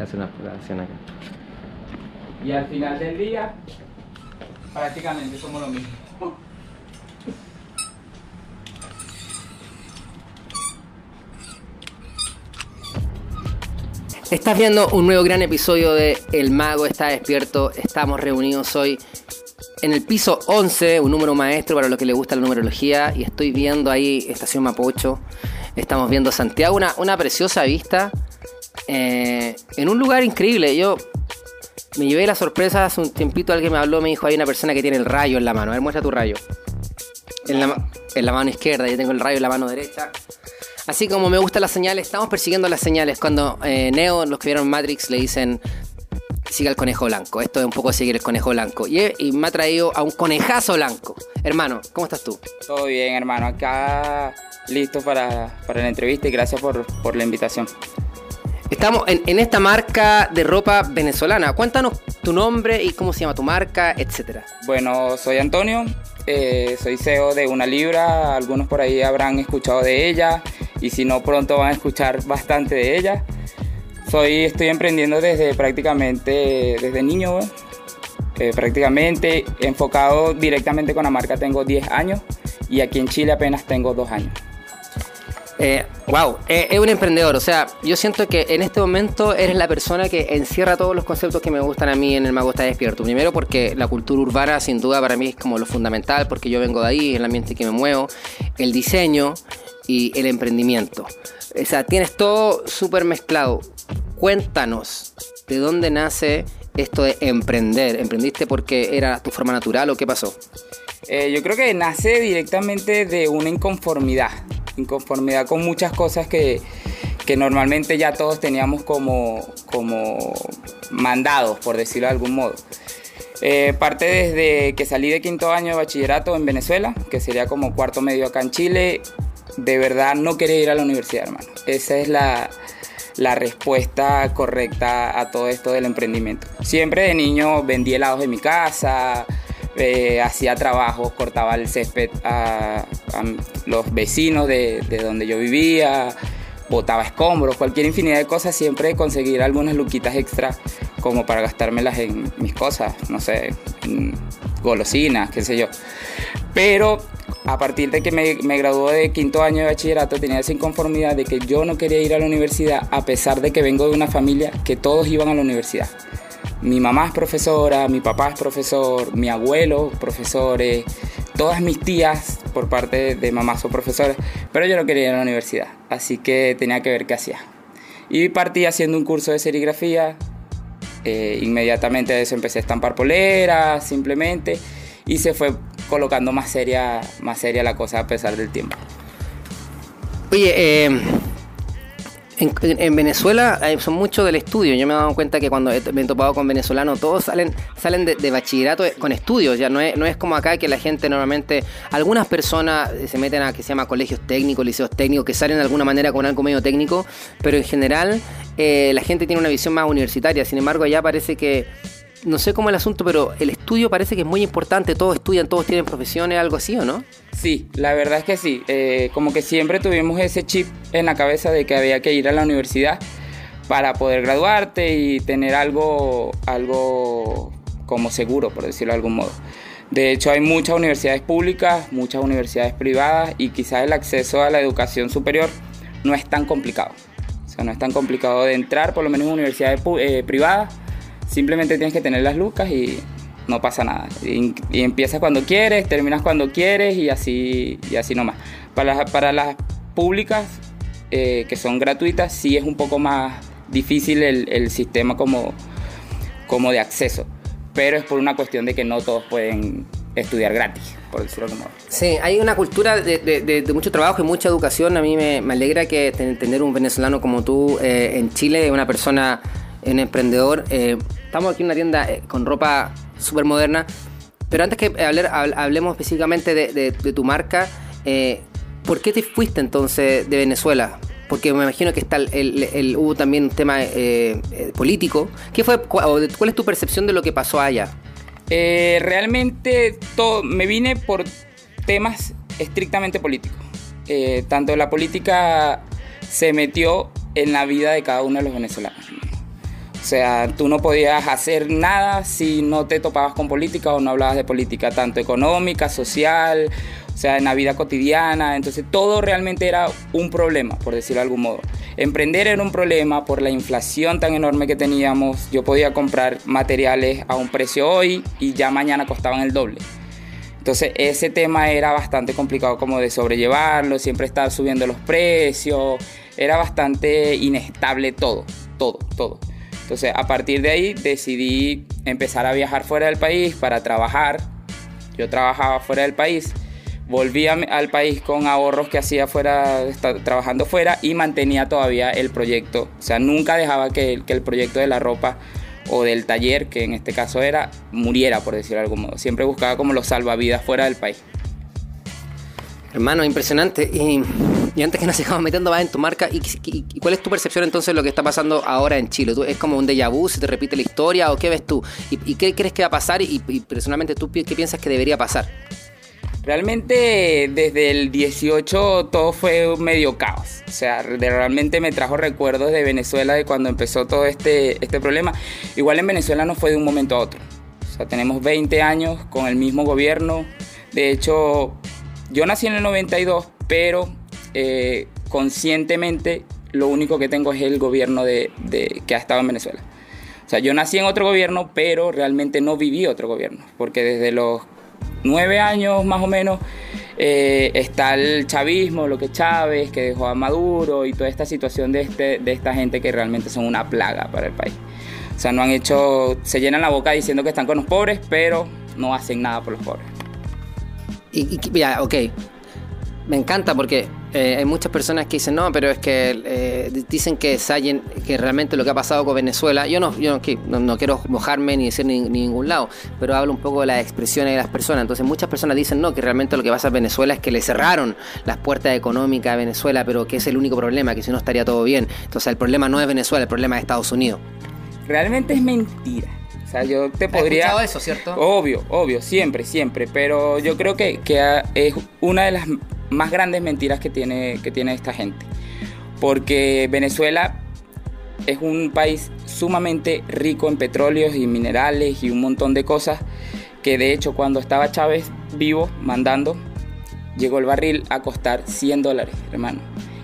Hacer una exploración acá. Y al final del día, prácticamente somos lo mismo. Estás viendo un nuevo gran episodio de El Mago está despierto. Estamos reunidos hoy en el piso 11, un número maestro para los que les gusta la numerología. Y estoy viendo ahí Estación Mapocho. Estamos viendo Santiago, una, una preciosa vista. Eh, en un lugar increíble. Yo me llevé la sorpresa hace un tiempito. Alguien me habló, me dijo: hay una persona que tiene el rayo en la mano. A ver, muestra tu rayo. En la, en la mano izquierda, yo tengo el rayo en la mano derecha. Así como me gustan las señales, estamos persiguiendo las señales. Cuando eh, Neo, los que vieron Matrix, le dicen siga el conejo blanco. Esto es un poco seguir el conejo blanco. Y, y me ha traído a un conejazo blanco. Hermano, ¿cómo estás tú? Todo bien, hermano. Acá listo para, para la entrevista y gracias por, por la invitación. Estamos en, esta marca de ropa venezolana. Cuéntanos tu nombre y cómo se llama tu marca, etcétera. Bueno, soy Antonio, eh, soy CEO de Una Libra. Algunos por ahí habrán escuchado de ella y si no, pronto van a escuchar bastante de ella. Soy, estoy emprendiendo desde prácticamente, desde niño. Eh, prácticamente enfocado directamente con la marca tengo 10 años y aquí en Chile apenas tengo 2 años. Eh, wow, eh, es un emprendedor. O sea, yo siento que en este momento eres la persona que encierra todos los conceptos que me gustan a mí en el Mago está despierto. Primero porque la cultura urbana sin duda para mí es como lo fundamental, porque yo vengo de ahí, el ambiente que me muevo, el diseño y el emprendimiento. O sea, tienes todo súper mezclado. Cuéntanos, ¿de dónde nace esto de emprender? ¿Emprendiste porque era tu forma natural o qué pasó? Eh, yo creo que nace directamente de una inconformidad, inconformidad con muchas cosas que, que normalmente ya todos teníamos como, como mandados, por decirlo de algún modo. Eh, parte desde que salí de quinto año de bachillerato en Venezuela, que sería como cuarto medio acá en Chile, de verdad no quería ir a la universidad, hermano. Esa es la, la respuesta correcta a todo esto del emprendimiento. Siempre de niño vendí helados en mi casa, eh, hacía trabajos, cortaba el césped a, los vecinos de, de donde yo vivía, botaba escombros, cualquier infinidad de cosas, siempre conseguir algunas luquitas extra como para gastármelas en mis cosas, no sé, golosinas, qué sé yo. Pero a partir de que me, me gradué de quinto año de bachillerato tenía esa inconformidad de que yo no quería ir a la universidad a pesar de que vengo de una familia que todos iban a la universidad. Mi mamá es profesora, mi papá es profesor, mi abuelo profesores, todas mis tías por parte de mamá son profesoras, pero yo no quería ir a la universidad, así que tenía que ver qué hacía. Y partí haciendo un curso de serigrafía, eh, inmediatamente de eso empecé a estampar poleras, simplemente, y se fue colocando más seria, más seria la cosa a pesar del tiempo. Oye, eh, en, en- en Venezuela eh, son muchos del estudio. Yo me he dado cuenta que cuando me he topado con venezolanos, todos salen salen de, bachillerato con estudios. Ya no es, no es como acá que la gente normalmente. Algunas personas eh, se meten a que se llama colegios técnicos, liceos técnicos, que salen de alguna manera con algo medio técnico, pero en general eh, la gente tiene una visión más universitaria. Sin embargo, allá parece que. No sé cómo el asunto, pero el estudio parece que es muy importante. Todos estudian, todos tienen profesiones, algo así, ¿o no? Sí, la verdad es que sí. Eh, como que siempre tuvimos ese chip en la cabeza de que había que ir a la universidad para poder graduarte y tener algo, algo como seguro, por decirlo de algún modo. De hecho, hay muchas universidades públicas, muchas universidades privadas y quizás el acceso a la educación superior no es tan complicado. O sea, no es tan complicado de entrar, por lo menos en universidades eh, privadas. Simplemente tienes que tener las lucas y no pasa nada. Y, empiezas cuando quieres, terminas cuando quieres y así, y así nomás. Para para las públicas, eh, que son gratuitas, sí es un poco más difícil el, el sistema como, como de acceso. Pero es por una cuestión de que no todos pueden estudiar gratis, por decirlo como. Sí, hay una cultura de, mucho trabajo y mucha educación. A mí me, alegra que ten- tener un venezolano como tú eh, en Chile, una persona, un emprendedor. Eh, estamos aquí en una tienda eh, con ropa súper moderna. Pero antes que hablar, hab- hablemos específicamente de, tu marca, eh, ¿por qué te fuiste entonces de Venezuela? Porque me imagino que está el, hubo también un tema eh, político. ¿Qué fue, cu- o de- ¿Cuál es tu percepción de lo que pasó allá? Realmente todo, me vine por temas estrictamente políticos. Tanto la política se metió en la vida de cada uno de los venezolanos. O sea, tú no podías hacer nada si no te topabas con política o no hablabas de política, tanto económica, social, o sea, en la vida cotidiana. Entonces todo realmente era un problema, por decirlo de algún modo. Emprender era un problema por la inflación tan enorme que teníamos. Yo podía comprar materiales a un precio hoy y ya mañana costaban el doble. Entonces ese tema era bastante complicado como de sobrellevarlo, siempre estaba subiendo los precios, era bastante inestable todo, todo, todo. Entonces, a partir de ahí decidí empezar a viajar fuera del país para trabajar. Yo trabajaba fuera del país, volví al país con ahorros que hacía fuera, trabajando fuera y mantenía todavía el proyecto. O sea, nunca dejaba que, que el proyecto de la ropa o del taller, que en este caso era, muriera, por decirlo de algún modo. Siempre buscaba como los salvavidas fuera del país. Hermano, impresionante. Y, antes que nos sigamos metiendo más en tu marca, ¿y, cuál es tu percepción entonces de lo que está pasando ahora en Chile? ¿Es como un déjà vu, se te repite la historia o qué ves tú? ¿Y, qué crees que va a pasar? Y, personalmente tú qué piensas que debería pasar? Realmente desde el 18 todo fue medio caos. O sea, realmente me trajo recuerdos de Venezuela de cuando empezó todo este, este problema. Igual en Venezuela no fue de un momento a otro. O sea, tenemos 20 años con el mismo gobierno. De hecho, yo nací en el 92, pero eh, conscientemente lo único que tengo es el gobierno de, que ha estado en Venezuela. O sea, yo nací en otro gobierno, pero realmente no viví otro gobierno, porque desde los nueve años más o menos eh, está el chavismo, lo que Chávez, que dejó a Maduro y toda esta situación de, este, de esta gente que realmente son una plaga para el país. O sea, no han hecho, se llenan la boca diciendo que están con los pobres, pero no hacen nada por los pobres. Y, ya, ok. Me encanta porque eh, hay muchas personas que dicen, no, pero es que eh, dicen que que realmente lo que ha pasado con Venezuela, yo no, yo no, quiero mojarme ni decir ni, ningún lado, pero hablo un poco de las expresiones de las personas. Entonces muchas personas dicen, no, que realmente lo que pasa en Venezuela es que le cerraron las puertas económicas a Venezuela, pero que es el único problema, que si no estaría todo bien. Entonces el problema no es Venezuela, el problema es Estados Unidos. Realmente es mentira. Sea, yo te podría... escuchado eso, cierto? Obvio, obvio, siempre, siempre. Pero yo creo que, que es una de las más grandes mentiras que tiene, que tiene esta gente. Porque Venezuela es un país sumamente rico en petróleos y minerales y un montón de cosas que de hecho cuando estaba Chávez vivo mandando, llegó el barril a costar 100 dólares, hermano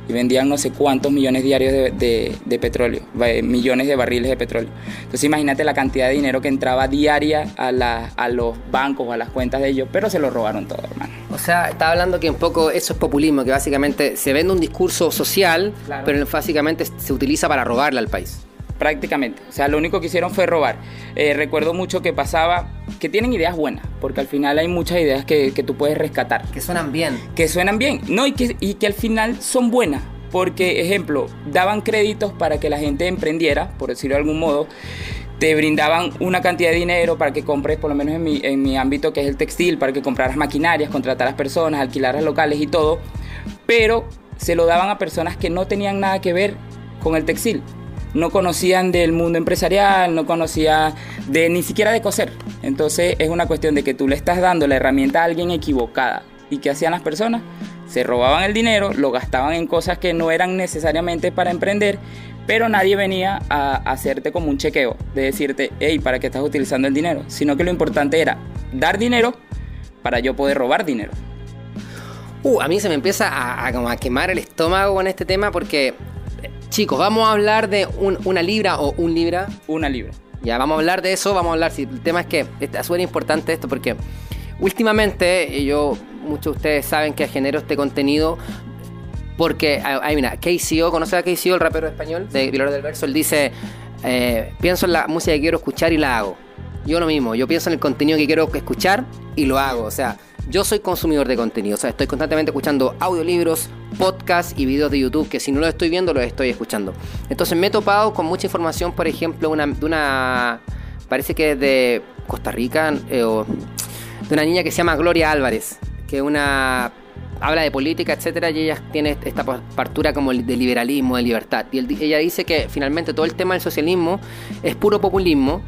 y vendían no sé cuántos millones diarios de, petróleo, millones de barriles de petróleo. Entonces imagínate la cantidad de dinero que entraba diaria a, a los bancos o a las cuentas de ellos, pero se lo robaron todo, hermano. O sea, estaba hablando que un poco eso es populismo, que básicamente se vende un discurso social, pero básicamente se utiliza para robarle al país prácticamente. O sea, lo único que hicieron fue robar. Eh, recuerdo mucho que pasaba, que tienen ideas buenas, porque al final hay muchas ideas que, que, tú puedes rescatar. Que suenan bien. Que suenan bien, no, y que, y que al final son buenas. Porque, ejemplo, daban créditos para que la gente emprendiera, por decirlo de algún modo. Te brindaban una cantidad de dinero para que compres, por lo menos en mi, en mi ámbito que es el textil, para que compraras maquinarias, contrataras personas, alquilaras locales y todo. Pero se lo daban a personas que no tenían nada que ver con el textil no conocían del mundo empresarial, no conocían de ni siquiera de coser. Entonces es una cuestión de que tú le estás dando la herramienta a alguien equivocada. ¿Y qué hacían las personas? Se robaban el dinero, lo gastaban en cosas que no eran necesariamente para emprender, pero nadie venía a hacerte como un chequeo, de decirte, hey, ¿para qué estás utilizando el dinero? Sino que lo importante era dar dinero para yo poder robar dinero. Uh, a mí se me empieza a, a quemar el estómago con este tema porque Chicos, vamos a hablar de una libra o un libra. Una libra. Ya, vamos a hablar de eso, vamos a hablar. Si, el tema es que es súper importante esto porque últimamente, yo, muchos de ustedes saben que genero este contenido porque, ay, mira, KCO, ¿conoces a KCO, el rapero español de Vilar del Verso? Él dice, eh, pienso en la música que quiero escuchar y la hago. Yo lo mismo, yo pienso en el contenido que quiero escuchar y lo hago. O sea, yo soy consumidor de contenido, o sea, estoy constantemente escuchando audiolibros, podcasts y videos de YouTube que si no los estoy viendo los estoy escuchando. Entonces me he topado con mucha información, por ejemplo, una, de una, parece que es de Costa Rica, eh, o de una niña que se llama Gloria Álvarez, que una habla de política, etcétera, y ella tiene esta partura como de liberalismo, de libertad. Y ella dice que finalmente todo el tema del socialismo es puro populismo,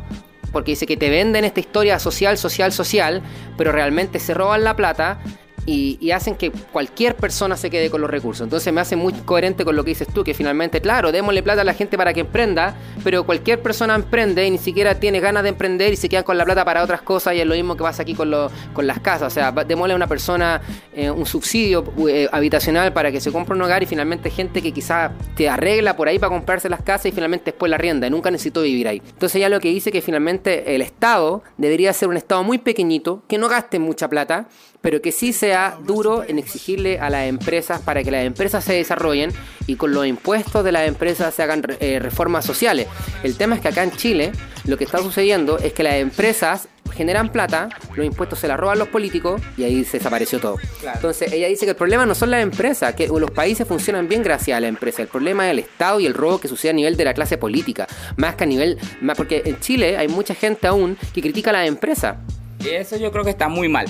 porque dice que te venden esta historia social, social, social, pero realmente se roban la plata y, hacen que cualquier persona se quede con los recursos. Entonces me hace muy coherente con lo que dices tú, que finalmente, claro, démosle plata a la gente para que emprenda, pero cualquier persona emprende y ni siquiera tiene ganas de emprender y se quedan con la plata para otras cosas y es lo mismo que pasa aquí con, con las casas. O sea, démosle a una persona eh, un subsidio eh, habitacional para que se compre un hogar y finalmente gente que quizá te arregla por ahí para comprarse las casas y finalmente después la rienda y nunca necesito vivir ahí. Entonces ya lo que dice que finalmente el Estado debería ser un Estado muy pequeñito, que no gaste mucha plata, pero que sí sea duro en exigirle a las empresas para que las empresas se desarrollen y con los impuestos de las empresas se hagan eh, reformas sociales. El tema es que acá en Chile lo que está sucediendo es que las empresas generan plata, los impuestos se la roban los políticos y ahí se desapareció todo. Entonces ella dice que el problema no son las empresas, que los países funcionan bien gracias a la empresa, el problema es el Estado y el robo que sucede a nivel de la clase política, más que a nivel, más porque en Chile hay mucha gente aún que critica a las empresas. Eso yo creo que está muy mal.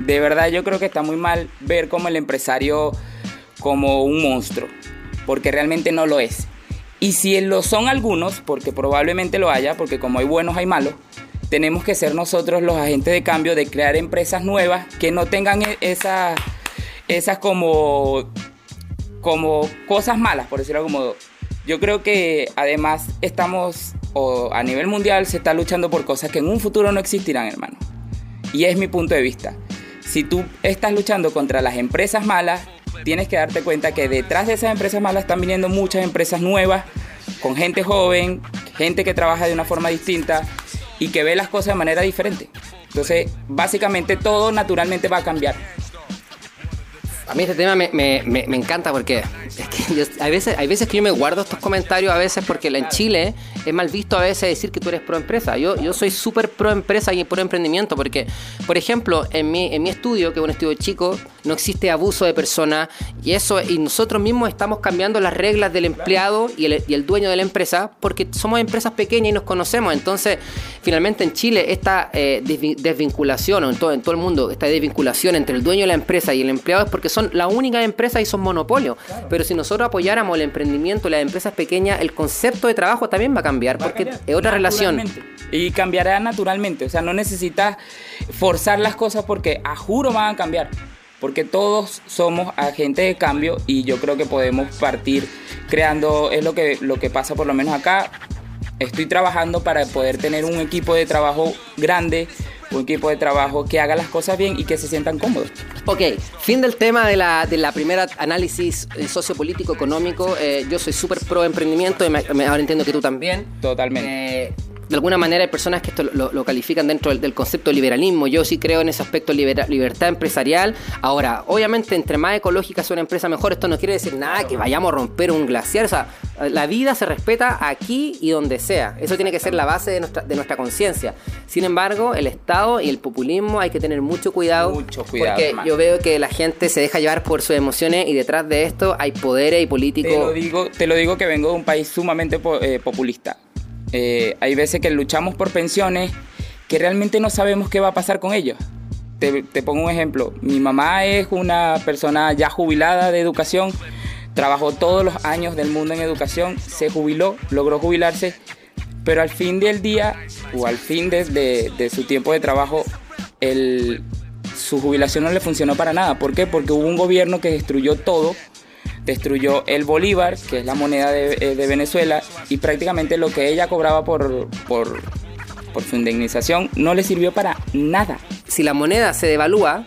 De verdad yo creo que está muy mal ver como el empresario como un monstruo, porque realmente no lo es. Y si lo son algunos, porque probablemente lo haya, porque como hay buenos hay malos, tenemos que ser nosotros los agentes de cambio de crear empresas nuevas que no tengan e-, esas, esas como, como cosas malas, por decirlo como... Yo creo que además estamos, o a nivel mundial se está luchando por cosas que en un futuro no existirán, hermano. Y es mi punto de vista. Si tú estás luchando contra las empresas malas, tienes que darte cuenta que detrás de esas empresas malas están viniendo muchas empresas nuevas, con gente joven, gente que trabaja de una forma distinta y que ve las cosas de manera diferente. Entonces, básicamente todo naturalmente va a cambiar. A mí este tema me, encanta porque es veces, hay veces que yo me guardo estos comentarios a veces porque en Chile es mal visto a veces decir que tú eres pro empresa. Yo, yo soy súper pro empresa y pro emprendimiento porque, por ejemplo, en mi, en mi estudio, que es un estudio chico, no existe abuso de personas y eso y nosotros mismos estamos cambiando las reglas del empleado y el, y el dueño de la empresa porque somos empresas pequeñas y nos conocemos. Entonces, finalmente en Chile esta eh, desvinculación, o en todo, en todo el mundo, esta desvinculación entre el dueño de la empresa y el empleado es porque son la única empresa y son monopolio. Pero si nosotros apoyáramos el emprendimiento, las empresas pequeñas, el concepto de trabajo también va a cambiar, porque es otra relación. Y cambiará naturalmente, o sea, no necesitas forzar las cosas porque a juro van a cambiar. Porque todos somos agentes de cambio y yo creo que podemos partir creando, es lo que, lo que pasa por lo menos acá. Estoy trabajando para poder tener un equipo de trabajo grande, un equipo de trabajo que haga las cosas bien y que se sientan cómodos. Ok, fin del tema de la, de la primera análisis eh, sociopolítico económico. Eh, yo soy súper pro emprendimiento y me, ahora entiendo que tú también. Totalmente. Eh, de alguna manera hay personas que esto lo, califican dentro del, concepto de liberalismo. Yo sí creo en ese aspecto libertad empresarial. Ahora, obviamente, entre más ecológica sea una empresa, mejor. Esto no quiere decir nada que vayamos a romper un glaciar. O sea, la vida se respeta aquí y donde sea. Eso tiene que ser la base de nuestra, de nuestra conciencia. Sin embargo, el Estado y el populismo hay que tener mucho cuidado. Mucho cuidado. Porque yo veo que la gente se deja llevar por sus emociones y detrás de esto hay poderes y políticos. Te lo digo, te lo digo que vengo de un país sumamente eh, populista. Eh, hay veces que luchamos por pensiones que realmente no sabemos qué va a pasar con ellos. Te, pongo un ejemplo. Mi mamá es una persona ya jubilada de educación, trabajó todos los años del mundo en educación, se jubiló, logró jubilarse, pero al fin del día o al fin de, su tiempo de trabajo, su jubilación no le funcionó para nada. ¿Por qué? Porque hubo un gobierno que destruyó todo destruyó el bolívar, que es la moneda eh, de, Venezuela, y prácticamente lo que ella cobraba por, por, por su indemnización no le sirvió para nada. Si la moneda se devalúa,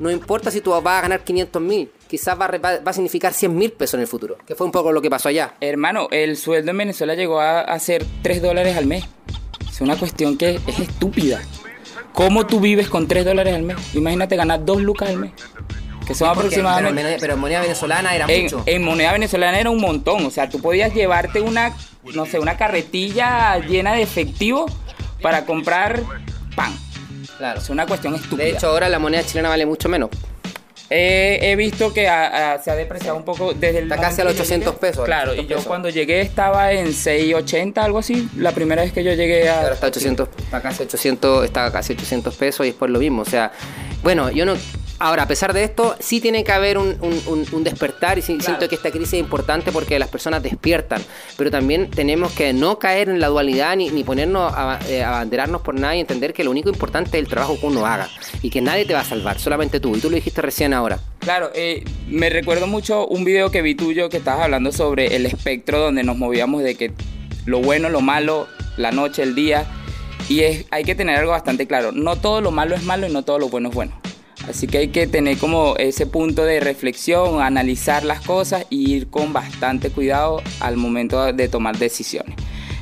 no importa si tú vas a ganar 500 mil, quizás va, va, a significar 100 mil pesos en el futuro, que fue un poco lo que pasó allá. Hermano, el sueldo en Venezuela llegó a, a ser 3 dólares al mes. Es una cuestión que es estúpida. ¿Cómo tú vives con 3 dólares al mes? Imagínate ganar 2 lucas al mes que son aproximadamente... Pero, en moneda venezolana era en, mucho. En moneda venezolana era un montón, o sea, tú podías llevarte una, no sé, una carretilla llena de efectivo para comprar pan. Claro. Es una cuestión estúpida. De hecho, ahora la moneda chilena vale mucho menos. he visto que se ha depreciado un poco desde el... Está casi a los 800 pesos. Claro, y yo cuando llegué estaba en 680, algo así. La primera vez que yo llegué a... Ahora está, 800, está casi 800, está casi 800 pesos y es por lo mismo. O sea, bueno, yo no Ahora, a pesar de esto, sí tiene que haber un, un- un- despertar y sí- Claro. siento que esta crisis es importante porque las personas despiertan, pero también tenemos que no caer en la dualidad ni, ni ponernos a, eh, abanderarnos por nada y entender que lo único importante es el trabajo que uno haga y que nadie te va a salvar, solamente tú. Y tú lo dijiste recién ahora. Claro, eh, me recuerdo mucho un video que vi tuyo que estabas hablando sobre el espectro donde nos movíamos de que lo bueno, lo malo, la noche, el día. Y es, hay que tener algo bastante claro. No todo lo malo es malo y no todo lo bueno es bueno. Así que hay que tener como ese punto de reflexión, analizar las cosas y ir con bastante cuidado al momento de tomar decisiones.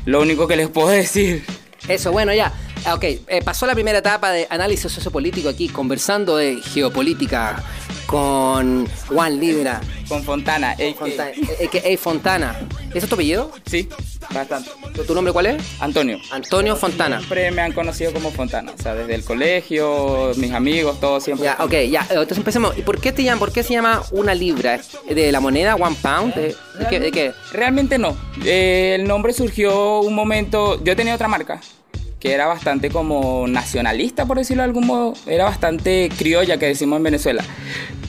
Lo único que les puedo decir Eso, bueno, ya. Ah, Ok, eh, pasó la primera etapa de análisis sociopolítico aquí, conversando de geopolítica con Juan Libra, con Fontana, ey, Fontana, a.k.a. Fontana. ¿Ese es tu apellido? sí, bastante. ¿Tu- ¿Tu nombre cuál es? Antonio. Antonio Fontana. Siempre me han conocido como Fontana, o sea, desde el colegio, mis amigos, todos siempre. Ya, ok, ya. Entonces empecemos. ¿Y por qué te llaman? ¿Por qué se llama una libra? ¿De la moneda One Pound? ¿De, de qué, de qué? Realmente no. Eh, el nombre surgió un momento. Yo tenía otra marca que era bastante como nacionalista, por decirlo de algún modo. Era bastante criolla, que decimos en Venezuela.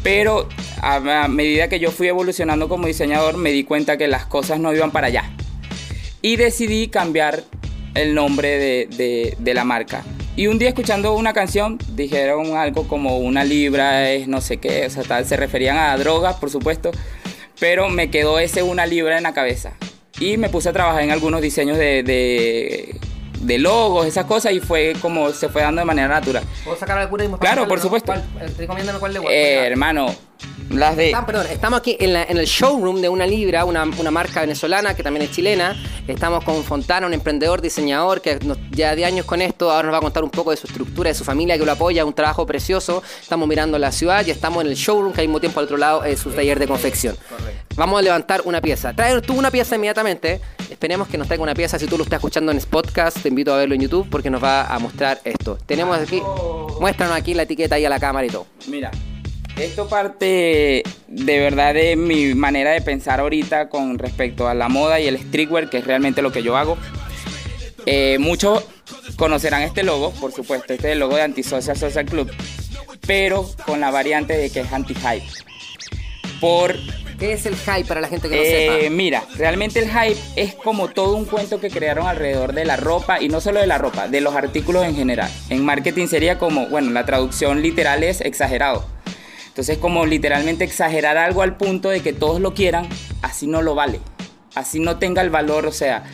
Pero a, a medida que yo fui evolucionando como diseñador, me di cuenta que las cosas no iban para allá. Y decidí cambiar el nombre de, de- de la marca. Y un día escuchando una canción, dijeron algo como una libra es no sé qué, o sea, tal, se referían a drogas, por supuesto, pero me quedó ese una libra en la cabeza. Y me puse a trabajar en algunos diseños de, de, de logos, esas cosas, y fue como se fue dando de manera natural. ¿Puedo sacar alguna Claro, cuál, por supuesto. ¿Cuál? Recomiéndame cuál de cuál. Eh, hermano, las de... Perdón, estamos aquí en, la- en el showroom de Una Libra, una, una marca venezolana que también es chilena. Estamos con Fontana, un emprendedor, diseñador que nos, ya de años con esto. Ahora nos va a contar un poco de su estructura, de su familia que lo apoya, un trabajo precioso. Estamos mirando la ciudad y estamos en el showroom que al mismo tiempo al otro lado es su taller de confección. Vamos a levantar una pieza. Trae tú una pieza inmediatamente. Esperemos que nos traiga una pieza. Si tú lo estás escuchando en podcast, te invito a verlo en YouTube porque nos va a mostrar esto. Tenemos aquí, muéstranos aquí la etiqueta ahí a la cámara y todo. Mira, esto parte de verdad de mi manera de pensar ahorita con respecto a la moda y el streetwear, que es realmente lo que yo hago. Eh, muchos conocerán este logo, por supuesto, este es el logo de Antisocial Social Club, pero con la variante de que es anti-hype. Por ¿Qué es el hype para la gente que no eh, sepa? mira, realmente el hype es como todo un cuento que crearon alrededor de la ropa y no solo de la ropa, de los artículos en general. En marketing sería como, bueno, la traducción literal es exagerado. Entonces como literalmente exagerar algo al punto de que todos lo quieran, así no lo vale, así no tenga el valor, o sea,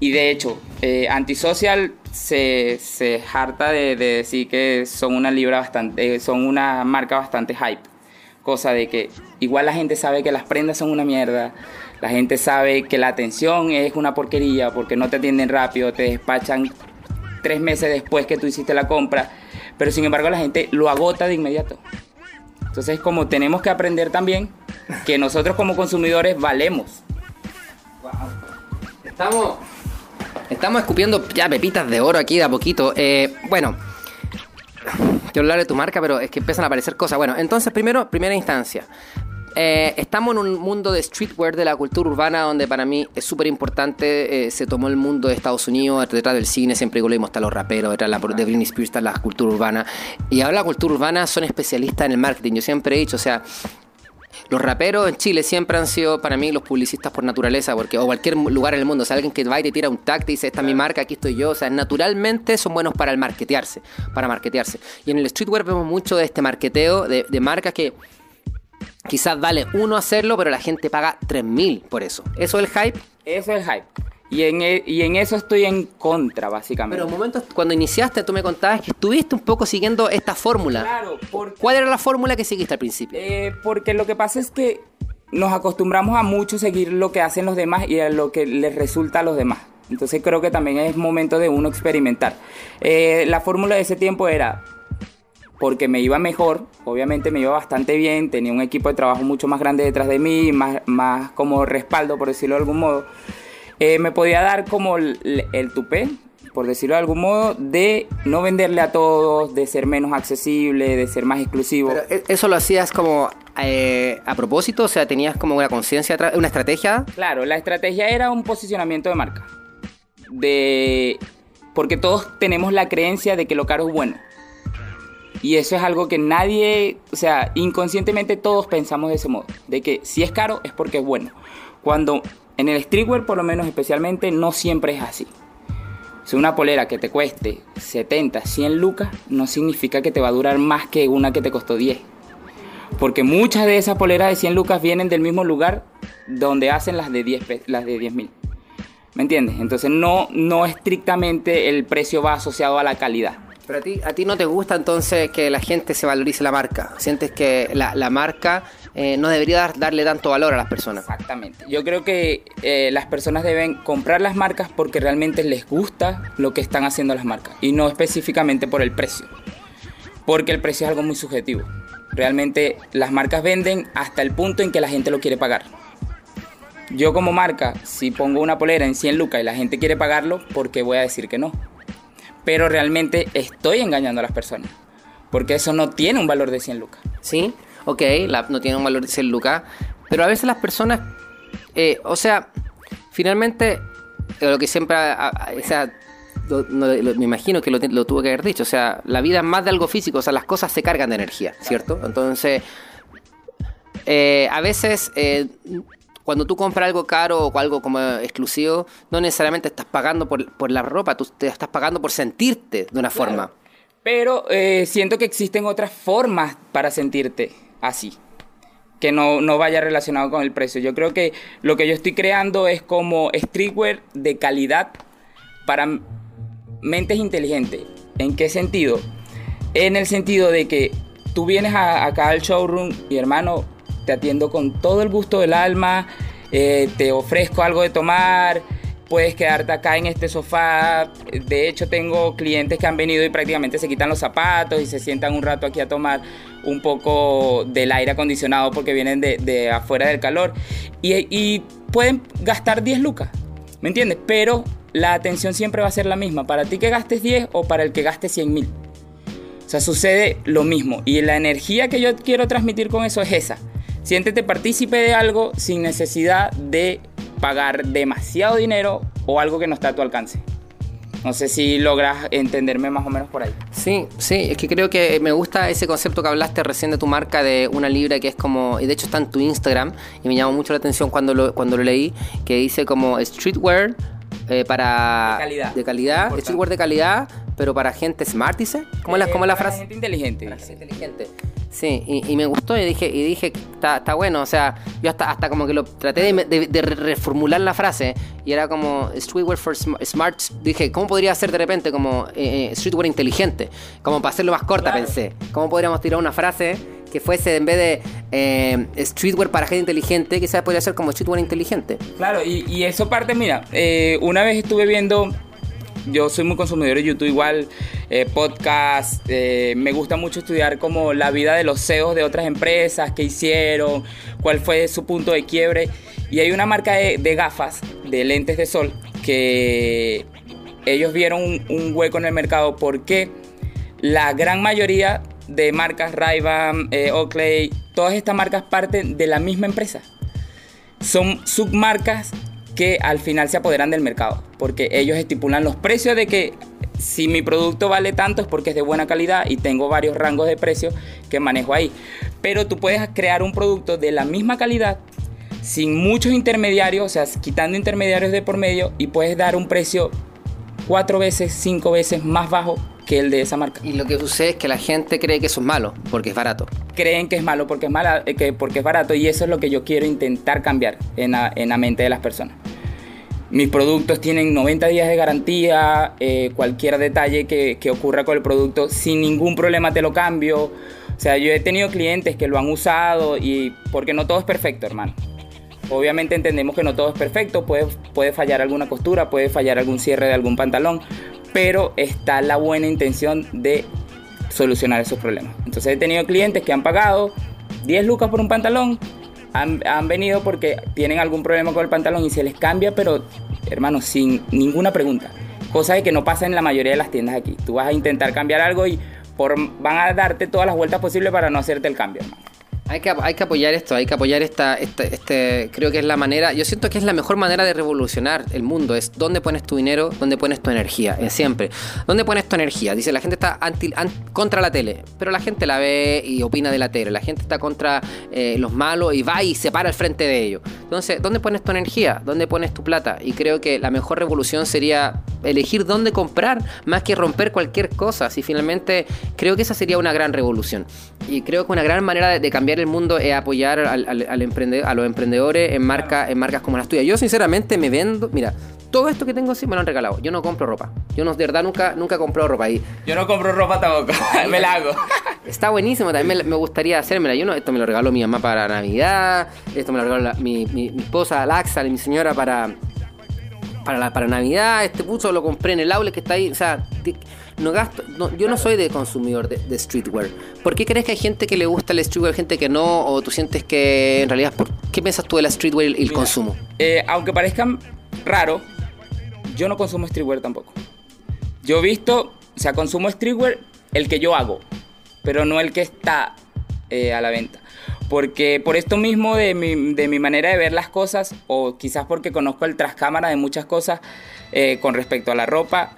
y de hecho, eh, Antisocial se, se harta de, de decir que son una libra bastante, eh, son una marca bastante hype. Cosa de que igual la gente sabe que las prendas son una mierda, la gente sabe que la atención es una porquería porque no te atienden rápido, te despachan tres meses después que tú hiciste la compra, pero sin embargo la gente lo agota de inmediato. Entonces como tenemos que aprender también que nosotros como consumidores valemos. Estamos, estamos escupiendo ya pepitas de oro aquí de a poquito. Eh, bueno, quiero hablar de tu marca, pero es que empiezan a aparecer cosas. Bueno, entonces, primero, primera instancia. Eh, estamos en un mundo de streetwear, de la cultura urbana, donde para mí es súper importante. eh, se tomó el mundo de Estados Unidos, detrás del cine, siempre lo mismo, están los raperos, detrás de, la, de Britney Spears está la cultura urbana. Y ahora la cultura urbana son especialistas en el marketing. Yo siempre he dicho, o sea, los raperos en Chile siempre han sido para mí los publicistas por naturaleza, porque o cualquier lugar en el mundo, o sea, alguien que va y te tira un tag, te dice, esta es mi marca, aquí estoy yo, o sea, naturalmente son buenos para el marketearse, para marketearse. Y en el streetwear vemos mucho de este marketeo de, de marcas que quizás vale uno hacerlo, pero la gente paga 3000 por eso. Eso es el hype. Eso es el hype. Y en, e- y en eso estoy en contra, básicamente. Pero en momentos cuando iniciaste, tú me contabas que estuviste un poco siguiendo esta fórmula. Claro, porque, ¿Cuál era la fórmula que seguiste al principio? eh, porque lo que pasa es que nos acostumbramos a mucho seguir lo que hacen los demás y a lo que les resulta a los demás. Entonces creo que también es momento de uno experimentar. Eh, la fórmula de ese tiempo era porque me iba mejor, obviamente me iba bastante bien, tenía un equipo de trabajo mucho más grande detrás de mí, más, más como respaldo, por decirlo de algún modo. Eh, me podía dar como el, el tupé, por decirlo de algún modo, de no venderle a todos, de ser menos accesible, de ser más exclusivo. Pero ¿e- eso lo hacías como eh, a propósito, o sea, tenías como una conciencia, atrás- una estrategia. Claro, la estrategia era un posicionamiento de marca. De porque todos tenemos la creencia de que lo caro es bueno. Y eso es algo que nadie, o sea, inconscientemente todos pensamos de ese modo, de que si es caro es porque es bueno. Cuando en el streetwear, por lo menos especialmente, no siempre es así. Si una polera que te cueste 70, 100 lucas, no significa que te va a durar más que una que te costó 10. Porque muchas de esas poleras de 100 lucas vienen del mismo lugar donde hacen las de 10 las de 10 mil. ¿Me entiendes? Entonces no, no estrictamente el precio va asociado a la calidad. Pero a ti, a ti no te gusta entonces que la gente se valorice la marca. Sientes que la, marca eh, no debería darle tanto valor a las personas. Exactamente. Yo creo que eh, las personas deben comprar las marcas porque realmente les gusta lo que están haciendo las marcas y no específicamente por el precio. Porque el precio es algo muy subjetivo. Realmente las marcas venden hasta el punto en que la gente lo quiere pagar. Yo como marca, si pongo una polera en 100 lucas y la gente quiere pagarlo, ¿por qué voy a decir que no? Pero realmente estoy engañando a las personas. Porque eso no tiene un valor de 100 lucas. Sí, ok, la, no tiene un valor de 100 lucas. Pero a veces las personas, eh, o sea, finalmente, lo que siempre, o sea, me imagino que lo, tuvo que haber dicho. O sea, la vida es más de algo físico, o sea, las cosas se cargan de energía, ¿cierto? Entonces, eh, a veces eh, cuando tú compras algo caro o algo como exclusivo, no necesariamente estás pagando por, la ropa, tú te estás pagando por sentirte de una forma. Pero eh, siento que existen otras formas para sentirte así, que no, no vaya relacionado con el precio. Yo creo que lo que yo estoy creando es como streetwear de calidad para mentes inteligentes. ¿En qué sentido? En el sentido de que tú vienes acá al showroom y hermano, te atiendo con todo el gusto del alma, eh, te ofrezco algo de tomar, puedes quedarte acá en este sofá. De hecho, tengo clientes que han venido y prácticamente se quitan los zapatos y se sientan un rato aquí a tomar un poco del aire acondicionado porque vienen de, afuera del calor. Y, pueden gastar 10 lucas, ¿me entiendes? Pero la atención siempre va a ser la misma, para ti que gastes 10 o para el que gaste 100 mil. O sea, sucede lo mismo. Y la energía que yo quiero transmitir con eso es esa. Siéntete partícipe de algo sin necesidad de pagar demasiado dinero o algo que no está a tu alcance. No sé si logras entenderme más o menos por ahí. Sí, sí, es que creo que me gusta ese concepto que hablaste recién de tu marca de una libra que es como, y de hecho está en tu Instagram, y me llamó mucho la atención cuando lo, cuando lo leí, que dice como streetwear eh, para... De calidad. De calidad, streetwear de calidad, pero para gente smart, dice. ¿Cómo, la, cómo la frase? Para gente inteligente. Para gente inteligente. Sí, y, me gustó y dije, y dije, está, bueno, o sea, yo hasta, hasta como que lo traté de, reformular la frase y era como streetwear for smart, dije, ¿cómo podría ser de repente como eh, eh, streetwear inteligente? Como para hacerlo más corta pensé, ¿cómo podríamos tirar una frase que fuese en vez de eh, streetwear para gente inteligente, quizás podría ser como streetwear inteligente? Claro, y, y eso parte, mira, una vez estuve viendo yo soy muy consumidor de YouTube igual, eh, podcast, eh, me gusta mucho estudiar como la vida de los CEOs de otras empresas, qué hicieron, cuál fue su punto de quiebre. Y hay una marca de, gafas, de lentes de sol, que ellos vieron un, hueco en el mercado porque la gran mayoría de marcas, Ray-Ban, eh, Oakley, todas estas marcas parten de la misma empresa. Son submarcas que al final se apoderan del mercado, porque ellos estipulan los precios de que si mi producto vale tanto es porque es de buena calidad y tengo varios rangos de precios que manejo ahí. Pero tú puedes crear un producto de la misma calidad sin muchos intermediarios, o sea, quitando intermediarios de por medio y puedes dar un precio cuatro veces, cinco veces más bajo que el de esa marca. Y lo que sucede es que la gente cree que eso es malo porque es barato. Creen que es malo porque es, mala, eh, que porque es barato y eso es lo que yo quiero intentar cambiar en la, en la mente de las personas. Mis productos tienen 90 días de garantía, eh, cualquier detalle que, que, ocurra con el producto, sin ningún problema te lo cambio. O sea, yo he tenido clientes que lo han usado y porque no todo es perfecto, hermano. Obviamente entendemos que no todo es perfecto, puede, puede fallar alguna costura, puede fallar algún cierre de algún pantalón, pero está la buena intención de solucionar esos problemas. Entonces he tenido clientes que han pagado 10 lucas por un pantalón han, venido porque tienen algún problema con el pantalón y se les cambia, pero hermano, sin ninguna pregunta. Cosa de que no pasa en la mayoría de las tiendas aquí. Tú vas a intentar cambiar algo y por, van a darte todas las vueltas posibles para no hacerte el cambio, hermano. Hay que, hay que apoyar esto, hay que apoyar esta, este, creo que es la manera, yo siento que es la mejor manera de revolucionar el mundo, es dónde pones tu dinero, dónde pones tu energía, siempre. ¿Dónde pones tu energía? Dice, la gente está anti, contra la tele, pero la gente la ve y opina de la tele, la gente está contra eh, los malos y va y se para al frente de ellos. Entonces, ¿dónde pones tu energía? ¿Dónde pones tu plata? Y creo que la mejor revolución sería elegir dónde comprar más que romper cualquier cosa. Si finalmente creo que esa sería una gran revolución. Y creo que una gran manera de, cambiar el mundo es apoyar al, al, emprendedor, a los emprendedores en, marca, en marcas como las tuyas. Yo sinceramente me vendo, mira, todo esto que tengo sí me lo han regalado. Yo no compro ropa. Yo no, de verdad nunca, nunca compro ropa ahí. Yo no compro ropa tampoco, me la hago. Está buenísimo, también me, gustaría hacérmela. Yo no, esto me lo regaló mi mamá para Navidad, esto me lo regaló mi, mi, mi, esposa Laxa, mi señora para, para, la, para Navidad, este puso lo compré en el aula que está ahí, o sea, no gasto, yo no soy de consumidor de, streetwear. ¿Por qué crees que hay gente que le gusta el streetwear, gente que no? ¿O tú sientes que en realidad, ¿por qué piensas tú de la streetwear y el consumo? Eh, aunque parezcan raro, yo no consumo streetwear tampoco. Yo he visto, o sea, consumo streetwear el que yo hago, pero no el que está eh, a la venta. Porque por esto mismo de mi, de mi, manera de ver las cosas, o quizás porque conozco el trascámara de muchas cosas eh, con respecto a la ropa,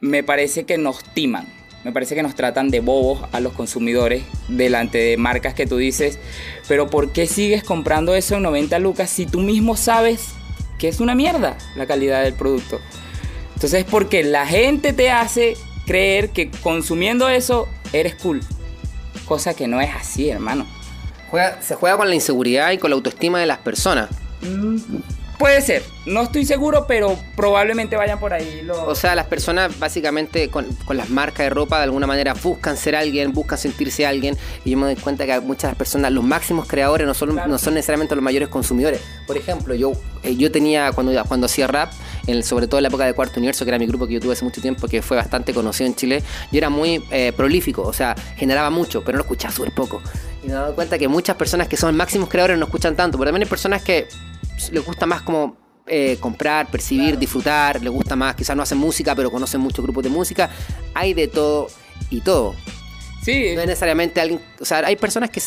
me parece que nos timan. Me parece que nos tratan de bobos a los consumidores delante de marcas que tú dices, pero ¿por qué sigues comprando eso en 90 lucas si tú mismo sabes que es una mierda la calidad del producto? Entonces es porque la gente te hace creer que consumiendo eso eres cool. Cosa que no es así, hermano. Se juega con la inseguridad y con la autoestima de las personas. Mm. Puede ser, no estoy seguro, pero probablemente vayan por ahí. O sea, las personas básicamente con, las marcas de ropa de alguna manera buscan ser alguien, buscan sentirse alguien. Y yo me doy cuenta que muchas personas, los máximos creadores no son, no son necesariamente los mayores consumidores. Por ejemplo, yo, eh, yo tenía, cuando, cuando hacía rap, sobre todo en la época de Cuarto Universo, que era mi grupo que yo tuve hace mucho tiempo, que fue bastante conocido en Chile, yo era muy eh, prolífico, o sea, generaba mucho, pero no lo escuchaba súper poco. Y me he dado cuenta que muchas personas que son máximos creadores no escuchan tanto, pero también hay personas que les gusta más como eh, comprar, percibir, disfrutar, les gusta más, quizás no hacen música, pero conocen muchos grupos de música. Hay de todo y todo. Sí. No es necesariamente alguien. O sea, hay personas que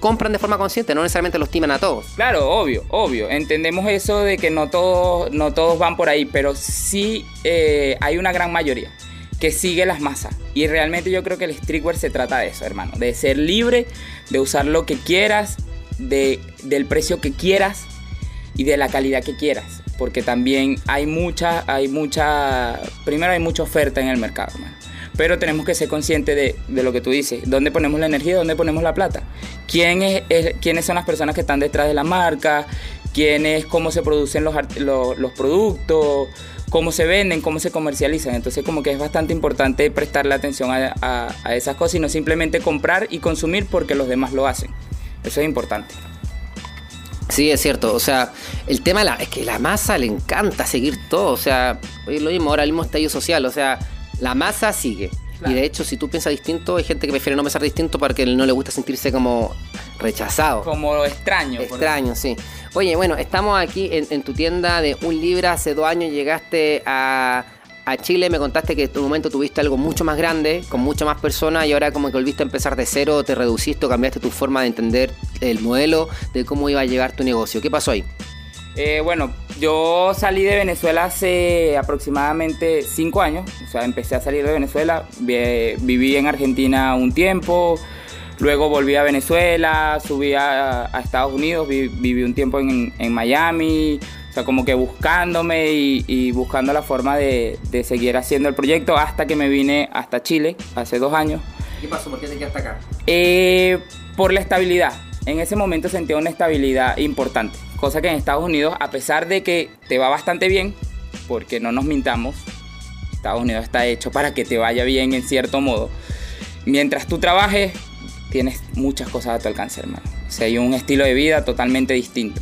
compran de forma consciente, no necesariamente los timan a todos. Claro, obvio, obvio. Entendemos eso de que no todos, no todos van por ahí, pero sí eh, hay una gran mayoría que sigue las masas. Y realmente yo creo que el streetwear se trata de eso, hermano. De ser libre, de usar lo que quieras, de, del precio que quieras y de la calidad que quieras. Porque también hay mucha, hay mucha, primero hay mucha oferta en el mercado, pero tenemos que ser conscientes de, de, lo que tú dices, dónde ponemos la energía, dónde ponemos la plata, ¿Quién es, quiénes son las personas que están detrás de la marca, quién es, cómo se producen los, los, los productos, cómo se venden, cómo se comercializan. Entonces como que es bastante importante prestarle atención a, a, esas cosas y no simplemente comprar y consumir porque los demás lo hacen. Eso es importante. Sí, es cierto. O sea, el tema es que la masa le encanta seguir todo. O sea, hoy lo mismo, ahora mismo estallido social. O sea, la masa sigue. Y de hecho, si tú piensas distinto, hay gente que prefiere no pensar distinto porque no le gusta sentirse como rechazado. Como extraño. Extraño, sí. Oye, bueno, estamos aquí en, en tu tienda de un libro. Hace dos años llegaste a a Chile me contaste que en tu momento tuviste algo mucho más grande, con muchas más personas y ahora como que volviste a empezar de cero, te reduciste o cambiaste tu forma de entender el modelo de cómo iba a llegar tu negocio. ¿Qué pasó ahí? Eh, bueno, yo salí de Venezuela hace aproximadamente cinco años, o sea, empecé a salir de Venezuela, viví en Argentina un tiempo, luego volví a Venezuela, subí a, Estados Unidos, viví un tiempo en, en Miami, como que buscándome y, buscando la forma de, seguir haciendo el proyecto hasta que me vine hasta Chile hace dos años. ¿Qué pasó? ¿Por qué te quedaste acá? Eh, por la estabilidad. En ese momento sentía una estabilidad importante. Cosa que en Estados Unidos, a pesar de que te va bastante bien, porque no nos mintamos, Estados Unidos está hecho para que te vaya bien en cierto modo. Mientras tú trabajes, tienes muchas cosas a tu alcance, hermano. O sea, hay un estilo de vida totalmente distinto.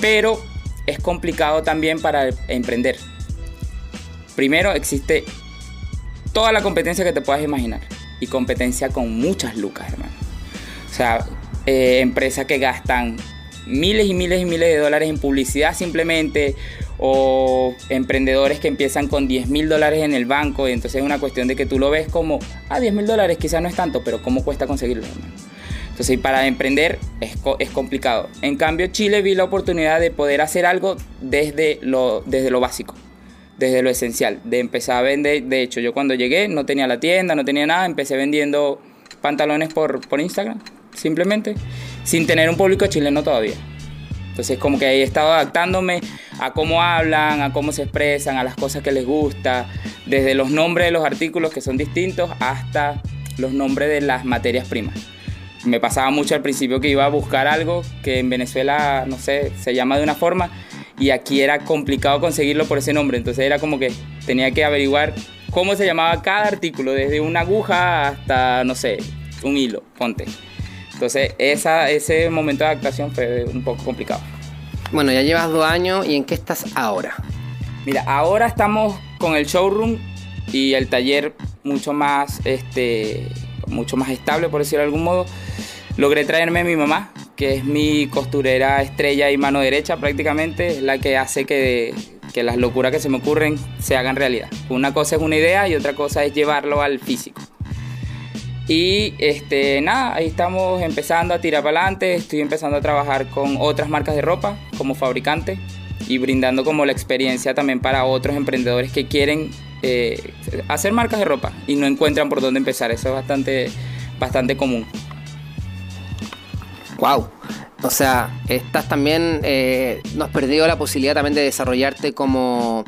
Pero es complicado también para emprender. Primero existe toda la competencia que te puedas imaginar y competencia con muchas lucas, hermano. O sea, eh, empresas que gastan miles y miles y miles de dólares en publicidad simplemente o emprendedores que empiezan con 10 mil dólares en el banco y entonces es una cuestión de que tú lo ves como, ah, 10 mil dólares quizás no es tanto, pero ¿cómo cuesta conseguirlo? Entonces, para emprender es, es, complicado. En cambio, Chile vi la oportunidad de poder hacer algo desde lo, desde lo básico, desde lo esencial, de empezar a vender. De hecho, yo cuando llegué no tenía la tienda, no tenía nada, empecé vendiendo pantalones por, por Instagram, simplemente, sin tener un público chileno todavía. Entonces, como que he estado adaptándome a cómo hablan, a cómo se expresan, a las cosas que les gusta, desde los nombres de los artículos que son distintos hasta los nombres de las materias primas me pasaba mucho al principio que iba a buscar algo que en Venezuela, no sé, se llama de una forma y aquí era complicado conseguirlo por ese nombre. Entonces era como que tenía que averiguar cómo se llamaba cada artículo, desde una aguja hasta, no sé, un hilo, ponte. Entonces esa, ese momento de adaptación fue un poco complicado. Bueno, ya llevas dos años y ¿en qué estás ahora? Mira, ahora estamos con el showroom y el taller mucho más, este, mucho más estable, por decirlo de algún modo logré traerme a mi mamá, que es mi costurera estrella y mano derecha prácticamente, es la que hace que, que las locuras que se me ocurren se hagan realidad. Una cosa es una idea y otra cosa es llevarlo al físico. Y este, nada, ahí estamos empezando a tirar para adelante, estoy empezando a trabajar con otras marcas de ropa como fabricante y brindando como la experiencia también para otros emprendedores que quieren eh, hacer marcas de ropa y no encuentran por dónde empezar. Eso es bastante, bastante común. Wow. O sea, estás también, eh, no has perdido la posibilidad también de desarrollarte como,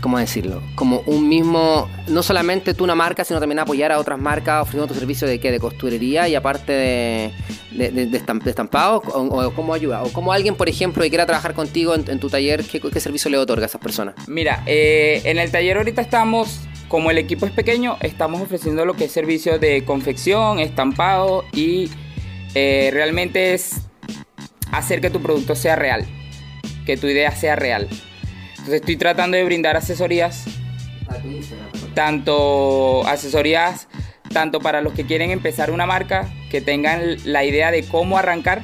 ¿cómo decirlo? Como un mismo, no solamente tú una marca, sino también apoyar a otras marcas ofreciendo tu servicio de qué, de costurería y aparte de, de, estampados, o, cómo ayuda, o como alguien, por ejemplo, que quiera trabajar contigo en, tu taller, ¿qué, ¿qué, servicio le otorga a esas personas? Mira, eh, en el taller ahorita estamos como el equipo es pequeño, estamos ofreciendo lo que es servicio de confección, estampado y eh, realmente es hacer que tu producto sea real, que tu idea sea real. Entonces estoy tratando de brindar asesorías, tanto asesorías tanto para los que quieren empezar una marca, que tengan la idea de cómo arrancar,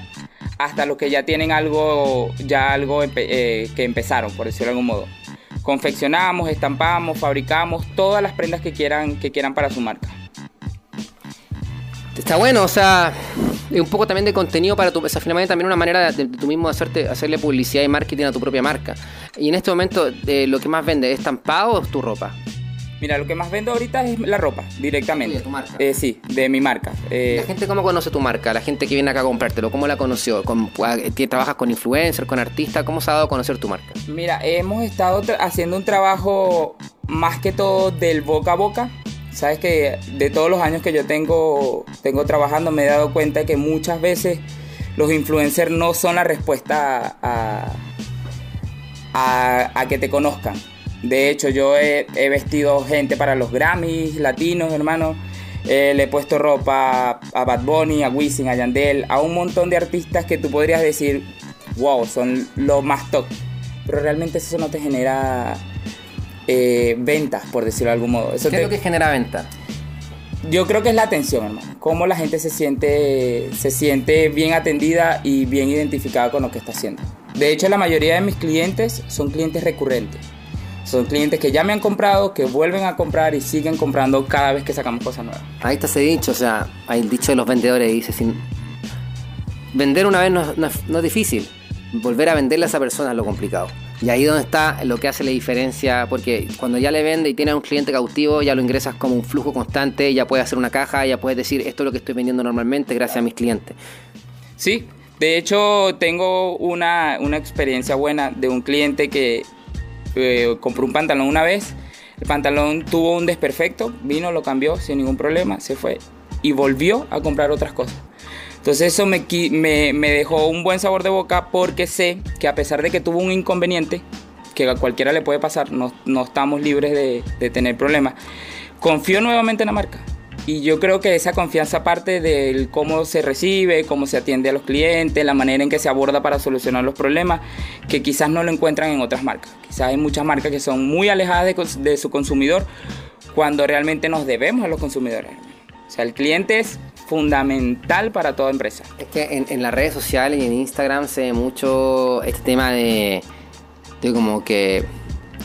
hasta los que ya tienen algo, ya algo eh, que empezaron, por decirlo de algún modo. Confeccionamos, estampamos, fabricamos todas las prendas que quieran, que quieran para su marca. Está bueno, o sea, un poco también de contenido para tu, o sea, finalmente también una manera de, tú mismo hacerte, hacerle publicidad y marketing a tu propia marca. Y en este momento, eh, lo que más vende, ¿es estampado o es tu ropa? Mira, lo que más vendo ahorita es la ropa, directamente. ¿De tu marca? Eh, sí, de mi marca. Eh, ¿La gente cómo conoce tu marca? La gente que viene acá a comprártelo, ¿cómo la conoció? ¿Con, ¿Trabajas con influencers, con artistas? ¿Cómo se ha dado a conocer tu marca? Mira, hemos estado haciendo un trabajo más que todo del boca a boca. Sabes que de todos los años que yo tengo, tengo trabajando me he dado cuenta que muchas veces los influencers no son la respuesta a, a, que te conozcan. De hecho, yo he, vestido gente para los Grammys latinos, hermano. Eh, le he puesto ropa a Bad Bunny, a Wisin, a Yandel, a un montón de artistas que tú podrías decir, wow, son los más top. Pero realmente eso no te genera eh, ventas, por decirlo de algún modo. Eso ¿Qué es lo que genera venta? Yo creo que es la atención, hermano. Cómo la gente se siente, se siente bien atendida y bien identificada con lo que está haciendo. De hecho, la mayoría de mis clientes son clientes recurrentes. Son clientes que ya me han comprado, que vuelven a comprar y siguen comprando cada vez que sacamos cosas nuevas. Ahí está ese dicho, o sea, hay el dicho de los vendedores, dice, sin... vender una vez no, no es difícil, volver a venderle a esa persona es lo complicado. Y ahí donde está lo que hace la diferencia, porque cuando ya le vende y tiene a un cliente cautivo, ya lo ingresas como un flujo constante, ya puedes hacer una caja, ya puedes decir, esto es lo que estoy vendiendo normalmente gracias a mis clientes. Sí, de hecho tengo una, experiencia buena de un cliente que eh, compró un pantalón una vez, el pantalón tuvo un desperfecto, vino, lo cambió sin ningún problema, se fue y volvió a comprar otras cosas. Entonces eso me, me, dejó un buen sabor de boca porque sé que a pesar de que tuvo un inconveniente, que a cualquiera le puede pasar, no, estamos libres de, tener problemas, confío nuevamente en la marca. Y yo creo que esa confianza parte de cómo se recibe, cómo se atiende a los clientes, la manera en que se aborda para solucionar los problemas, que quizás no lo encuentran en otras marcas. Quizás hay muchas marcas que son muy alejadas de, de su consumidor cuando realmente nos debemos a los consumidores. O sea, el cliente es fundamental para toda empresa. Es que en, las redes sociales y en Instagram se ve mucho este tema de, de como que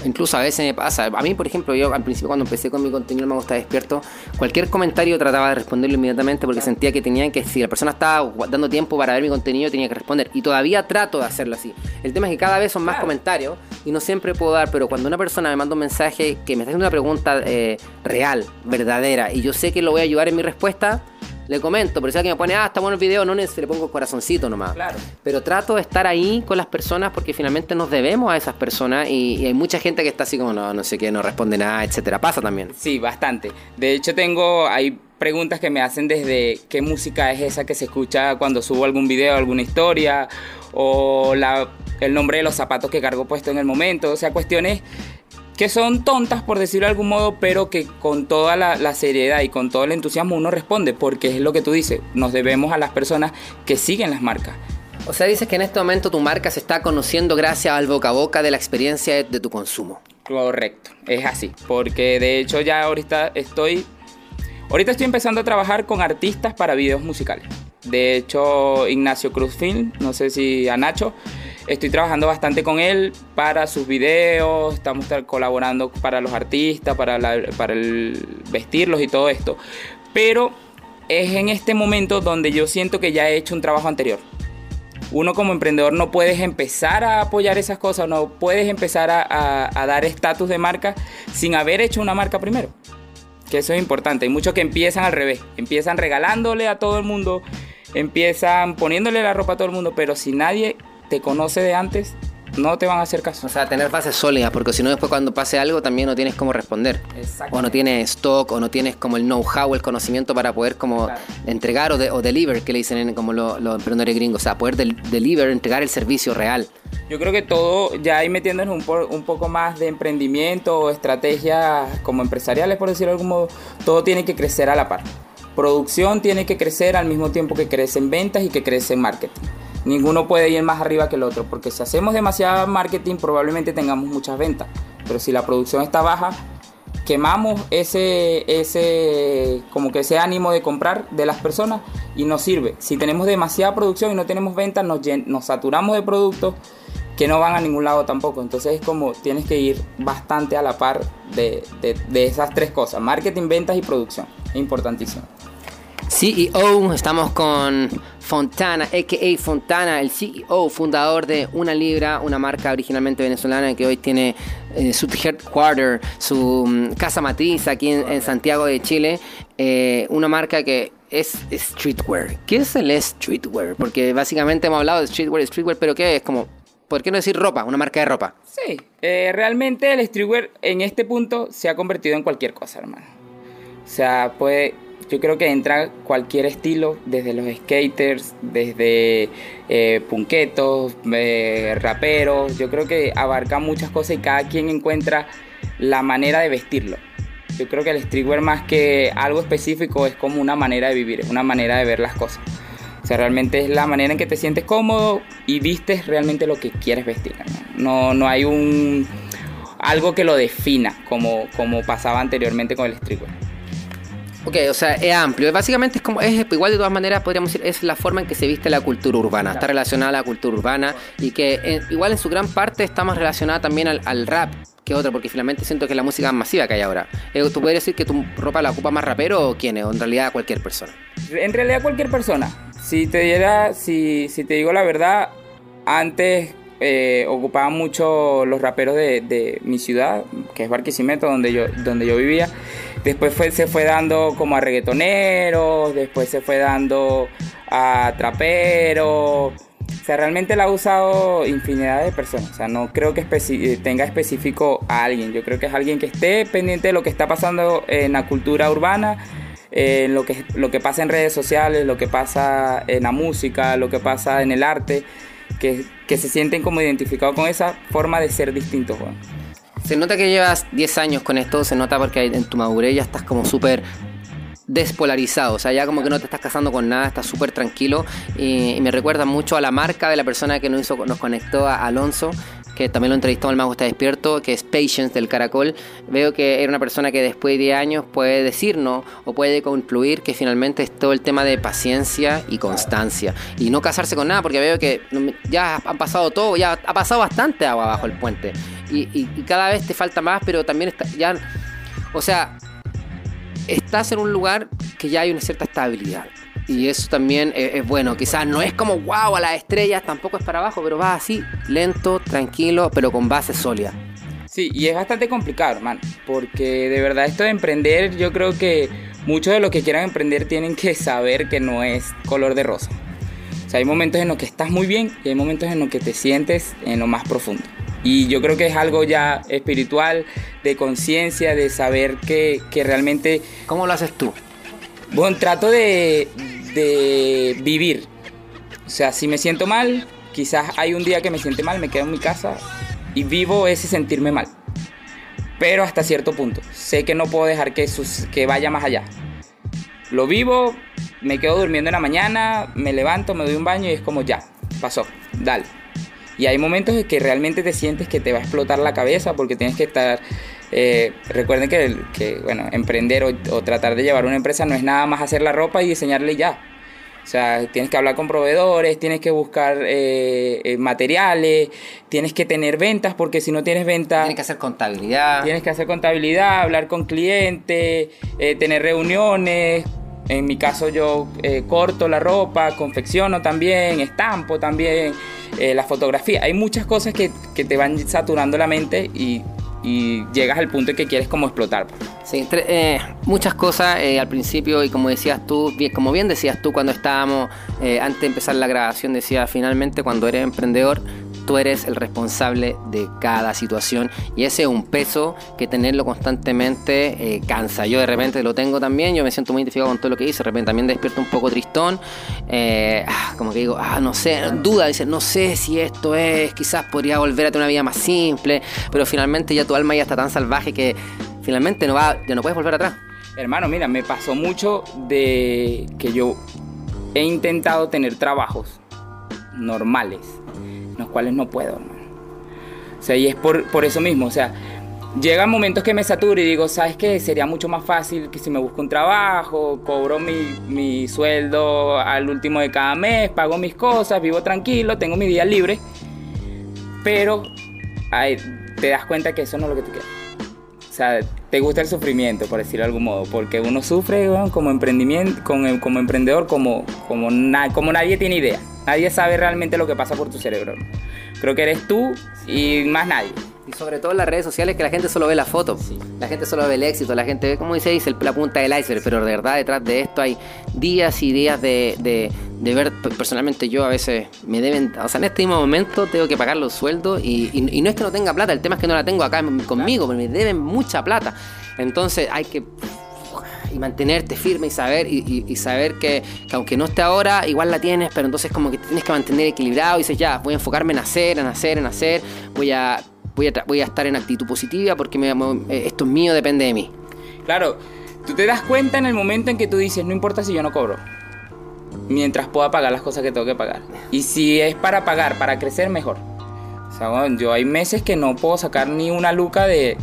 Incluso a veces me pasa, a mí por ejemplo, yo al principio cuando empecé con mi contenido me gusta despierto, cualquier comentario trataba de responderlo inmediatamente porque sentía que tenía que, si la persona estaba dando tiempo para ver mi contenido, tenía que responder. Y todavía trato de hacerlo así. El tema es que cada vez son más comentarios y no siempre puedo dar, pero cuando una persona me manda un mensaje que me está haciendo una pregunta eh, real, verdadera, y yo sé que lo voy a ayudar en mi respuesta, le comento, pero si alguien me pone, ah, está bueno el video, no le pongo corazoncito nomás. Claro. Pero trato de estar ahí con las personas porque finalmente nos debemos a esas personas y, hay mucha gente que está así como, no, no sé qué, no responde nada, etcétera. Pasa también. Sí, bastante. De hecho, tengo, hay preguntas que me hacen desde qué música es esa que se escucha cuando subo algún video, alguna historia, o la, el nombre de los zapatos que cargo puesto en el momento, o sea, cuestiones que son tontas por decirlo de algún modo, pero que con toda la, seriedad y con todo el entusiasmo uno responde, porque es lo que tú dices, nos debemos a las personas que siguen las marcas. O sea, dices que en este momento tu marca se está conociendo gracias al boca a boca de la experiencia de, de tu consumo. Correcto, es así, porque de hecho ya ahorita estoy, ahorita estoy empezando a trabajar con artistas para videos musicales. De hecho, Ignacio Cruz Film, no sé si a Nacho, Estoy trabajando bastante con él para sus videos, estamos colaborando para los artistas, para, el vestirlos y todo esto. Pero es en este momento donde yo siento que ya he hecho un trabajo anterior. Uno como emprendedor no puedes empezar a apoyar esas cosas, no puedes empezar a, a dar estatus de marca sin haber hecho una marca primero. Que eso es importante. Hay muchos que empiezan al revés, empiezan regalándole a todo el mundo, empiezan poniéndole la ropa a todo el mundo, pero si nadie te conoce de antes, no te van a hacer caso. O sea, tener bases sólidas, porque si no después cuando pase algo también no tienes cómo responder. O no tienes stock, o no tienes como el know-how, el conocimiento para poder como entregar o, o, deliver, que le dicen en, como los emprendedores gringos. O sea, poder deliver, entregar el servicio real. Yo creo que todo, ya ahí metiéndonos un, un poco más de emprendimiento o estrategias como empresariales, por decirlo de algún modo, todo tiene que crecer a la par. Producción tiene que crecer al mismo tiempo que crece en ventas y que crece en marketing. Ninguno puede ir más arriba que el otro, porque si hacemos demasiado marketing probablemente tengamos muchas ventas, pero si la producción está baja, quemamos ese, ese, como que ese ánimo de comprar de las personas y no sirve. Si tenemos demasiada producción y no tenemos ventas, nos, nos saturamos de productos que no van a ningún lado tampoco. Entonces es como tienes que ir bastante a la par de, de, esas tres cosas, marketing, ventas y producción. Importantísimo. CEO, estamos con Fontana, a.k.a. Fontana, el CEO, fundador de Una Libra, una marca originalmente venezolana que hoy tiene eh, su headquarter, su mm, casa matriz aquí en, Santiago de Chile. Eh, una marca que es streetwear. ¿Qué es el streetwear? Porque básicamente hemos hablado de streetwear, streetwear, pero ¿qué es? Como, ¿por qué no decir ropa? Una marca de ropa. Sí, eh, realmente el streetwear en este punto se ha convertido en cualquier cosa, hermano. O sea, puede yo creo que entra cualquier estilo, desde los skaters, desde eh, punquetos, eh, raperos. Yo creo que abarca muchas cosas y cada quien encuentra la manera de vestirlo. Yo creo que el streetwear más que algo específico es como una manera de vivir, es una manera de ver las cosas. O sea, realmente es la manera en que te sientes cómodo y vistes realmente lo que quieres vestir. No, no hay un algo que lo defina como, como pasaba anteriormente con el streetwear. Ok, o sea, es amplio. Básicamente es como, es igual de todas maneras, podríamos decir, es la forma en que se viste la cultura urbana. Está relacionada a la cultura urbana y que eh, igual en su gran parte está más relacionada también al, rap que otra, porque finalmente siento que es la música más masiva que hay ahora. Eh, ¿Tú podrías decir que tu ropa la ocupa más rapero o quién es? O en realidad cualquier persona. En realidad cualquier persona. Si te diera, si, si te digo la verdad, antes eh, ocupaban mucho los raperos de, mi ciudad, que es Barquisimeto, donde yo, donde yo vivía. Después se fue dando como a reggaetoneros, después se fue dando a traperos. O sea, realmente la ha usado infinidad de personas. O sea, no creo que eh, tenga específico a alguien. Yo creo que es alguien que esté pendiente de lo que está pasando en la cultura urbana, en lo que, lo que pasa en redes sociales, lo que pasa en la música, lo que pasa en el arte, que, se sienten como identificados con esa forma de ser distintos. Se nota que llevas 10 años con esto, se nota porque en tu madurez ya estás como súper despolarizado, o sea, ya como que no te estás casando con nada, estás súper tranquilo y, me recuerda mucho a la marca de la persona que nos, hizo, nos conectó a Alonso, que también lo entrevistó el mago está despierto, que es Patience del Caracol, veo que era una persona que después de 10 años puede decirnos o puede concluir que finalmente es todo el tema de paciencia y constancia. Y no casarse con nada, porque veo que ya han pasado todo, ya ha pasado bastante agua bajo el puente. Y, cada vez te falta más, pero también está, ya... O sea, estás en un lugar que ya hay una cierta estabilidad. Y eso también es, bueno. Quizás no es como wow a las estrellas, tampoco es para abajo, pero va así, lento, tranquilo, pero con base sólida. Sí, y es bastante complicado, hermano, porque de verdad esto de emprender, yo creo que muchos de los que quieran emprender tienen que saber que no es color de rosa. O sea, hay momentos en los que estás muy bien y hay momentos en los que te sientes en lo más profundo. Y yo creo que es algo ya espiritual, de conciencia, de saber que, que realmente... ¿Cómo lo haces tú? Bueno, trato de, de vivir. O sea, si me siento mal, quizás hay un día que me siente mal, me quedo en mi casa y vivo ese sentirme mal. Pero hasta cierto punto. Sé que no puedo dejar que, que vaya más allá. Lo vivo, me quedo durmiendo en la mañana, me levanto, me doy un baño y es como ya, pasó, dale. Y hay momentos en que realmente te sientes que te va a explotar la cabeza porque tienes que estar... Eh, recuerden que, que, bueno, emprender o, tratar de llevar una empresa no es nada más hacer la ropa y diseñarle ya. O sea, tienes que hablar con proveedores, tienes que buscar eh, eh, materiales, tienes que tener ventas, porque si no tienes ventas... Tienes que hacer contabilidad. Tienes que hacer contabilidad, hablar con clientes, tener reuniones, en mi caso yo eh, corto la ropa, confecciono también, estampo también, eh, la fotografía. Hay muchas cosas que, te van saturando la mente y, llegas al punto en que quieres como explotar. Pues. Sí, eh, muchas cosas al principio y como decías tú, como bien decías tú cuando estábamos, antes de empezar la grabación, decía finalmente cuando eres emprendedor tú eres el responsable de cada situación y ese es un peso que tenerlo constantemente eh, cansa. Yo de repente lo tengo también, yo me siento muy identificado con todo lo que hice, de repente también despierto un poco tristón, eh, ah, como que digo, ah, no sé, duda, dice, no sé si esto es, quizás podría volver a tener una vida más simple, pero finalmente ya tu alma ya está tan salvaje que finalmente no va, ya no puedes volver atrás. Hermano, mira, me pasó mucho de que yo he intentado tener trabajos normales los cuales no puedo, O sea, y es por, por eso mismo, o sea, llegan momentos que me saturo y digo, ¿sabes qué? Sería mucho más fácil que si me busco un trabajo, cobro mi, mi sueldo al último de cada mes, pago mis cosas, vivo tranquilo, tengo mi día libre, pero te das cuenta que eso no es lo que tú quieres. O sea, te gusta el sufrimiento, por decirlo de algún modo, porque uno sufre como emprendimiento, como, como emprendedor, como, como, como nadie tiene idea. Nadie sabe realmente lo que pasa por tu cerebro. Creo que eres tú y más nadie. Y sobre todo en las redes sociales que la gente solo ve la foto. La gente solo ve el éxito, la gente ve, como dice, dice la punta del iceberg, pero de verdad detrás de esto hay días y días de, de, ver, personalmente yo a veces me deben, o sea, en este mismo momento tengo que pagar los sueldos y, y, no es que no tenga plata, el tema es que no la tengo acá conmigo, pero me deben mucha plata. Entonces hay que y mantenerte firme y saber, y, saber que, aunque no esté ahora, igual la tienes, pero entonces como que tienes que mantener equilibrado y dices, ya, voy a enfocarme en hacer, en hacer, en hacer, voy a, voy a, voy a estar en actitud positiva porque me, eh, esto es mío, depende de mí. Claro, tú te das cuenta en el momento en que tú dices, no importa si yo no cobro, mientras pueda pagar las cosas que tengo que pagar. Y si es para pagar, para crecer, mejor yo hay meses que no puedo sacar ni una luca de,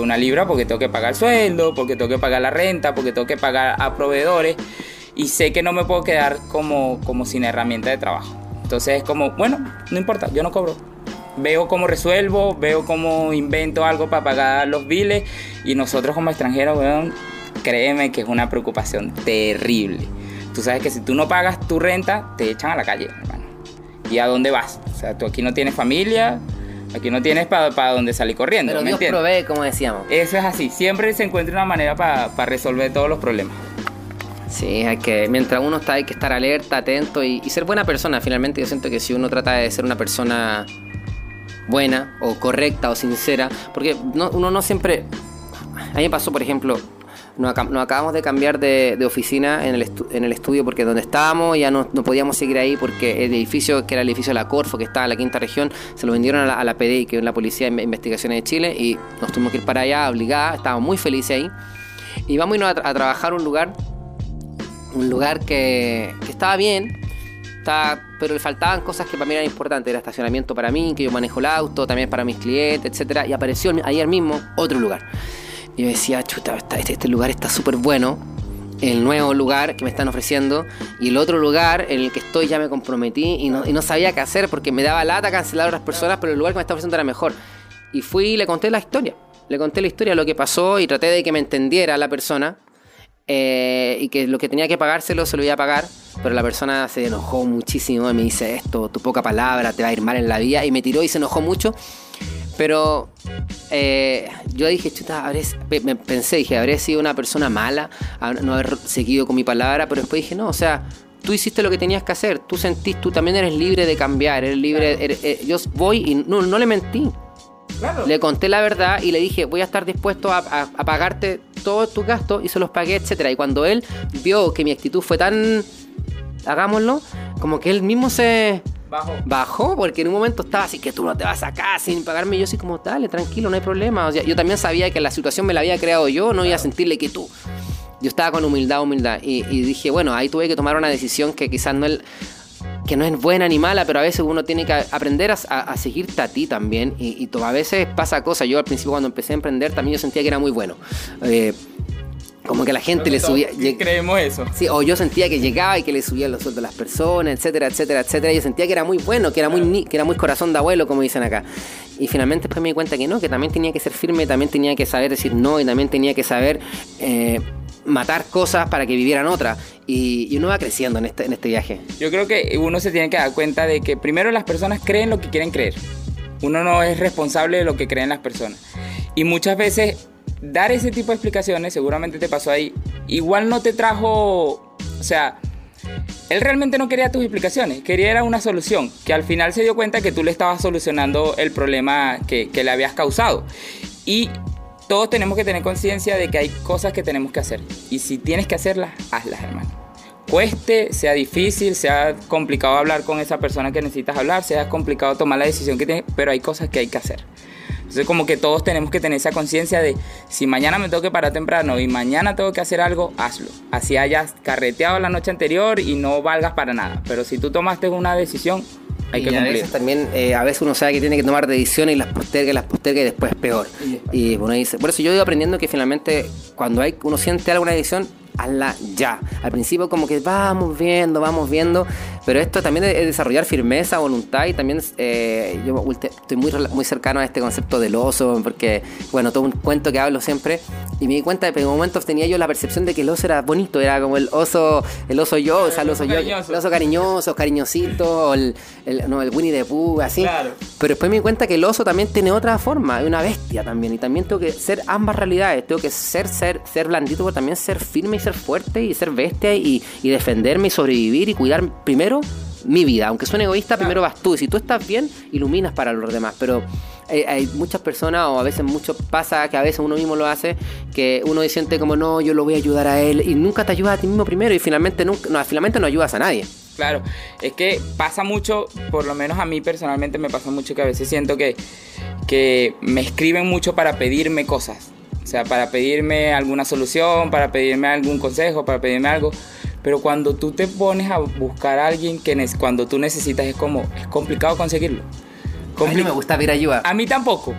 una libra porque tengo que pagar sueldo, porque tengo que pagar la renta, porque tengo que pagar a proveedores y sé que no me puedo quedar como, como sin herramienta de trabajo. Entonces es como, bueno, no importa, yo no cobro. Veo cómo resuelvo, veo cómo invento algo para pagar los biles y nosotros como extranjeros, créeme que es una preocupación terrible. Tú sabes que si tú no pagas tu renta, te echan a la calle. ¿Y a dónde vas? O sea, tú aquí no tienes familia, aquí no tienes para pa dónde salir corriendo. Pero Dios provee, como decíamos. Eso es así, siempre se encuentra una manera para resolver todos los problemas. Sí, hay que, mientras uno está, hay que estar alerta, atento y, ser buena persona. Finalmente, yo siento que si uno trata de ser una persona buena o correcta o sincera, porque uno no siempre. A mí me pasó, por ejemplo, nos, acabamos de cambiar de, oficina en el, en el, estudio porque donde estábamos ya no, podíamos seguir ahí porque el edificio, que era el edificio de la Corfo, que estaba en la quinta región, se lo vendieron a la, a la PDI, que es la Policía de Investigaciones de Chile, y nos tuvimos que ir para allá obligada, estábamos muy felices ahí. Y vamos a ir a, trabajar un lugar, un lugar que, que estaba bien, pero le faltaban cosas que para mí eran importantes. Era estacionamiento para mí, que yo manejo el auto, también para mis clientes, etcétera. Y apareció ayer mismo otro lugar. Y yo decía, chuta, este, este lugar está súper bueno. El nuevo lugar que me están ofreciendo y el otro lugar en el que estoy ya me comprometí y no, no sabía qué hacer porque me daba lata cancelar a otras personas, pero el lugar que me está ofreciendo era mejor. Y fui y le conté la historia. Le conté la historia, lo que pasó y traté de que me entendiera la persona eh, y que lo que tenía que pagárselo se lo iba a pagar, pero la persona se enojó muchísimo y me dice esto, tu poca palabra te va a ir mal en la vida y me tiró y se enojó mucho. Pero eh, yo dije, chuta, me pensé, dije, habré sido una persona mala, no haber seguido con mi palabra, pero después dije, no, o sea, tú hiciste lo que tenías que hacer, tú sentís, tú también eres libre de cambiar, eres libre, eh, yo voy y no, no le mentí, le conté la verdad y le dije, voy a estar dispuesto a, pagarte todos tus gastos y se los pagué, etcétera. Y cuando él vio que mi actitud fue tan, hagámoslo, como que él mismo se bajó. bajó porque en un momento estaba así que tú no te vas acá sin pagarme. Y yo así como, dale, tranquilo, no hay problema. O sea, yo también sabía que la situación me la había creado yo, no iba a sentirle que tú. Yo estaba con humildad, humildad. Y, y, dije, bueno, ahí tuve que tomar una decisión que quizás no él que no es buena ni mala, pero a veces uno tiene que aprender a, seguirte a ti también. Y, a veces pasa cosas. Yo al principio cuando empecé a emprender también yo sentía que era muy bueno. Eh, como que la gente le subía. Creemos eso. Sí, o yo sentía que llegaba y que le subían los sueldos a las personas, etcétera, etcétera, etcétera. Yo sentía que era muy bueno, que era muy, que era muy corazón de abuelo, como dicen acá. Y finalmente después me di cuenta que no, que también tenía que ser firme, también tenía que saber decir no y también tenía que saber eh, matar cosas para que vivieran otras. Y, uno va creciendo en este, en este viaje. Yo creo que uno se tiene que dar cuenta de que primero las personas creen lo que quieren creer. Uno no es responsable de lo que creen las personas. Y muchas veces dar ese tipo de explicaciones, seguramente te pasó ahí, igual no te trajo, o sea, él realmente no quería tus explicaciones, quería era una solución, que al final se dio cuenta que tú le estabas solucionando el problema que, que le habías causado. Y todos tenemos que tener conciencia de que hay cosas que tenemos que hacer. Y si tienes que hacerlas, hazlas, hermano. Cueste, sea difícil, sea complicado hablar con esa persona que necesitas hablar, sea complicado tomar la decisión que tienes, pero hay cosas que hay que hacer. Entonces como que todos tenemos que tener esa conciencia de si mañana me tengo que parar temprano y mañana tengo que hacer algo, hazlo. Así hayas carreteado la noche anterior y no valgas para nada. Pero si tú tomaste una decisión, hay que a veces también, eh, a veces uno sabe que tiene que tomar decisiones y las posterga, y las posterga y después es peor. Y, uno dice, por eso yo he ido aprendiendo que finalmente cuando hay, uno siente alguna decisión, hazla ya. Al principio como que vamos viendo, vamos viendo, pero esto también es desarrollar firmeza, voluntad y también eh, yo estoy muy, muy cercano a este concepto del oso, porque, bueno, todo un cuento que hablo siempre, y me di cuenta de que en momentos tenía yo la percepción de que el oso era bonito, era como el oso, el oso yo, o sea, el oso yo, el oso cariñoso, cariñosito, el, el, no, el Winnie the Pooh, así. Pero después me di cuenta que el oso también tiene otra forma, es una bestia también, y también tengo que ser ambas realidades, tengo que ser, ser, ser blandito, pero también ser firme y ser fuerte y ser bestia y, defenderme y sobrevivir y cuidar primero mi vida. Aunque suene egoísta, primero vas tú. Y si tú estás bien, iluminas para los demás. Pero eh, hay muchas personas, o a veces mucho pasa que a veces uno mismo lo hace, que uno siente como no, yo lo voy a ayudar a él. Y nunca te ayudas a ti mismo primero y finalmente, nunca, no, finalmente no ayudas a nadie. Claro, es que pasa mucho, por lo menos a mí personalmente me pasa mucho que a veces siento que, que me escriben mucho para pedirme cosas. O sea, para pedirme alguna solución, para pedirme algún consejo, para pedirme algo. Pero cuando tú te pones a buscar a alguien que cuando tú necesitas es como, es complicado conseguirlo. a mí no me gusta pedir ayuda. A mí tampoco.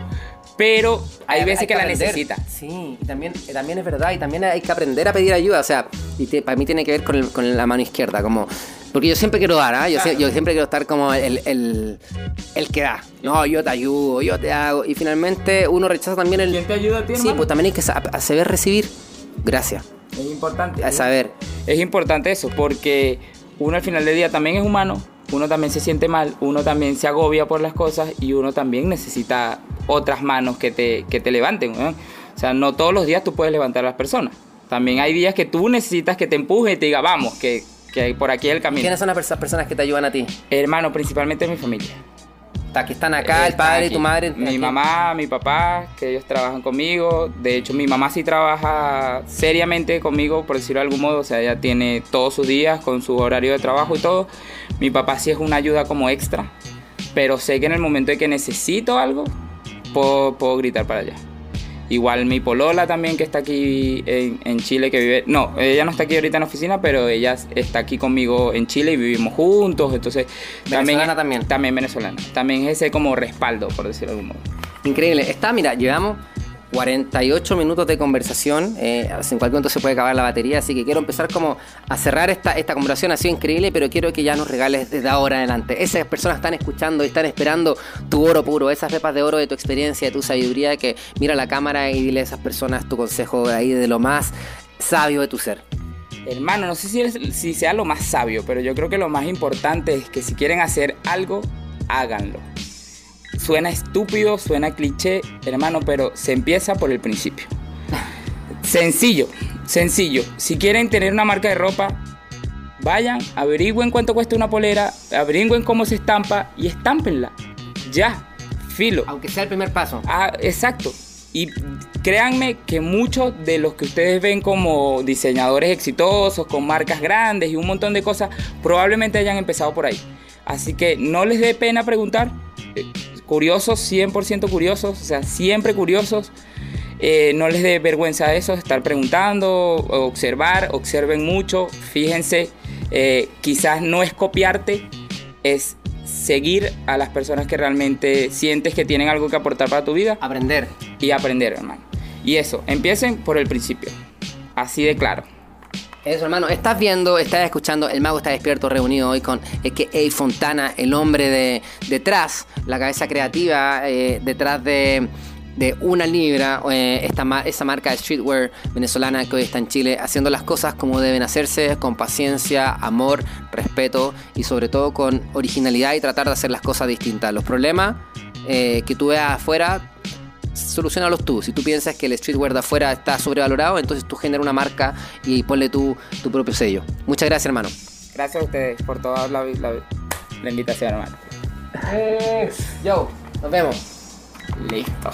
Pero hay, veces que, la necesita. Sí, y también, también es verdad, y también hay que aprender a pedir ayuda. O sea, y para mí tiene que ver con, con la mano izquierda, como porque yo siempre quiero dar, ¿ah? yo, siempre quiero estar como el, el, el, que da. No, yo te ayudo, yo te hago. Y finalmente uno rechaza también el. ¿Quién te ayuda a ti, Sí, pues también hay que saber recibir. Gracias. Es importante. A saber. Es importante eso, porque uno al final del día también es humano, uno también se siente mal, uno también se agobia por las cosas y uno también necesita otras manos que te, que te levanten. O sea, no todos los días tú puedes levantar a las personas. También hay días que tú necesitas que te empuje y te diga, vamos, que que por aquí el camino. ¿Quiénes son las personas que te ayudan a ti? Hermano, principalmente mi familia. Que están acá, el padre y tu madre. Mi mamá, mi papá, que ellos trabajan conmigo. De hecho, mi mamá sí trabaja seriamente conmigo, por decirlo de algún modo. O sea, ella tiene todos sus días con su horario de trabajo y todo. Mi papá sí es una ayuda como extra. Pero sé que en el momento de que necesito algo, puedo, puedo gritar para allá. Igual mi polola también que está aquí en, en, Chile, que vive... No, ella no está aquí ahorita en la oficina, pero ella está aquí conmigo en Chile y vivimos juntos. Entonces... ¿Venezolana también? También venezolana. También es ese como respaldo, por decirlo de algún modo. Increíble. Está, mira, llevamos 48 minutos de conversación. Eh, en cualquier momento se puede acabar la batería, así que quiero empezar como a cerrar esta, esta conversación. Ha sido increíble, pero quiero que ya nos regales desde ahora adelante. Esas personas están escuchando y están esperando tu oro puro, esas pepas de oro de tu experiencia, de tu sabiduría, que mira la cámara y dile a esas personas tu consejo ahí de lo más sabio de tu ser. Hermano, no sé si, si sea lo más sabio, pero yo creo que lo más importante es que si quieren hacer algo, háganlo. Suena estúpido, suena cliché, hermano, pero se empieza por el principio. Sencillo, sencillo. Si quieren tener una marca de ropa, vayan, averigüen cuánto cuesta una polera, averigüen cómo se estampa y estámpenla. Ya, filo. Aunque sea el primer paso. Ah, exacto. Y créanme que muchos de los que ustedes ven como diseñadores exitosos, con marcas grandes y un montón de cosas, probablemente hayan empezado por ahí. Así que no les dé pena preguntar curiosos, 100% curiosos, o sea, siempre curiosos. Eh, no les dé vergüenza eso, estar preguntando, observar, observen mucho, fíjense, eh, quizás no es copiarte, es seguir a las personas que realmente sientes que tienen algo que aportar para tu vida. Aprender. Y aprender, hermano. Y eso, empiecen por el principio, así de claro. Eso, hermano. Estás viendo, estás escuchando, el mago está despierto, reunido hoy con A.K.A. Fontana, el hombre de detrás, la cabeza creativa, eh, detrás de, una libra, eh, esta, esa marca de streetwear venezolana que hoy está en Chile, haciendo las cosas como deben hacerse, con paciencia, amor, respeto y sobre todo con originalidad y tratar de hacer las cosas distintas. Los problemas eh, que tú veas afuera solucionalos tú. Si tú piensas que el streetwear de afuera está sobrevalorado, entonces tú genera una marca y ponle tu, tu propio sello. Muchas gracias, hermano. Gracias a ustedes por toda la, invitación, hermano. yo, nos vemos. Listo.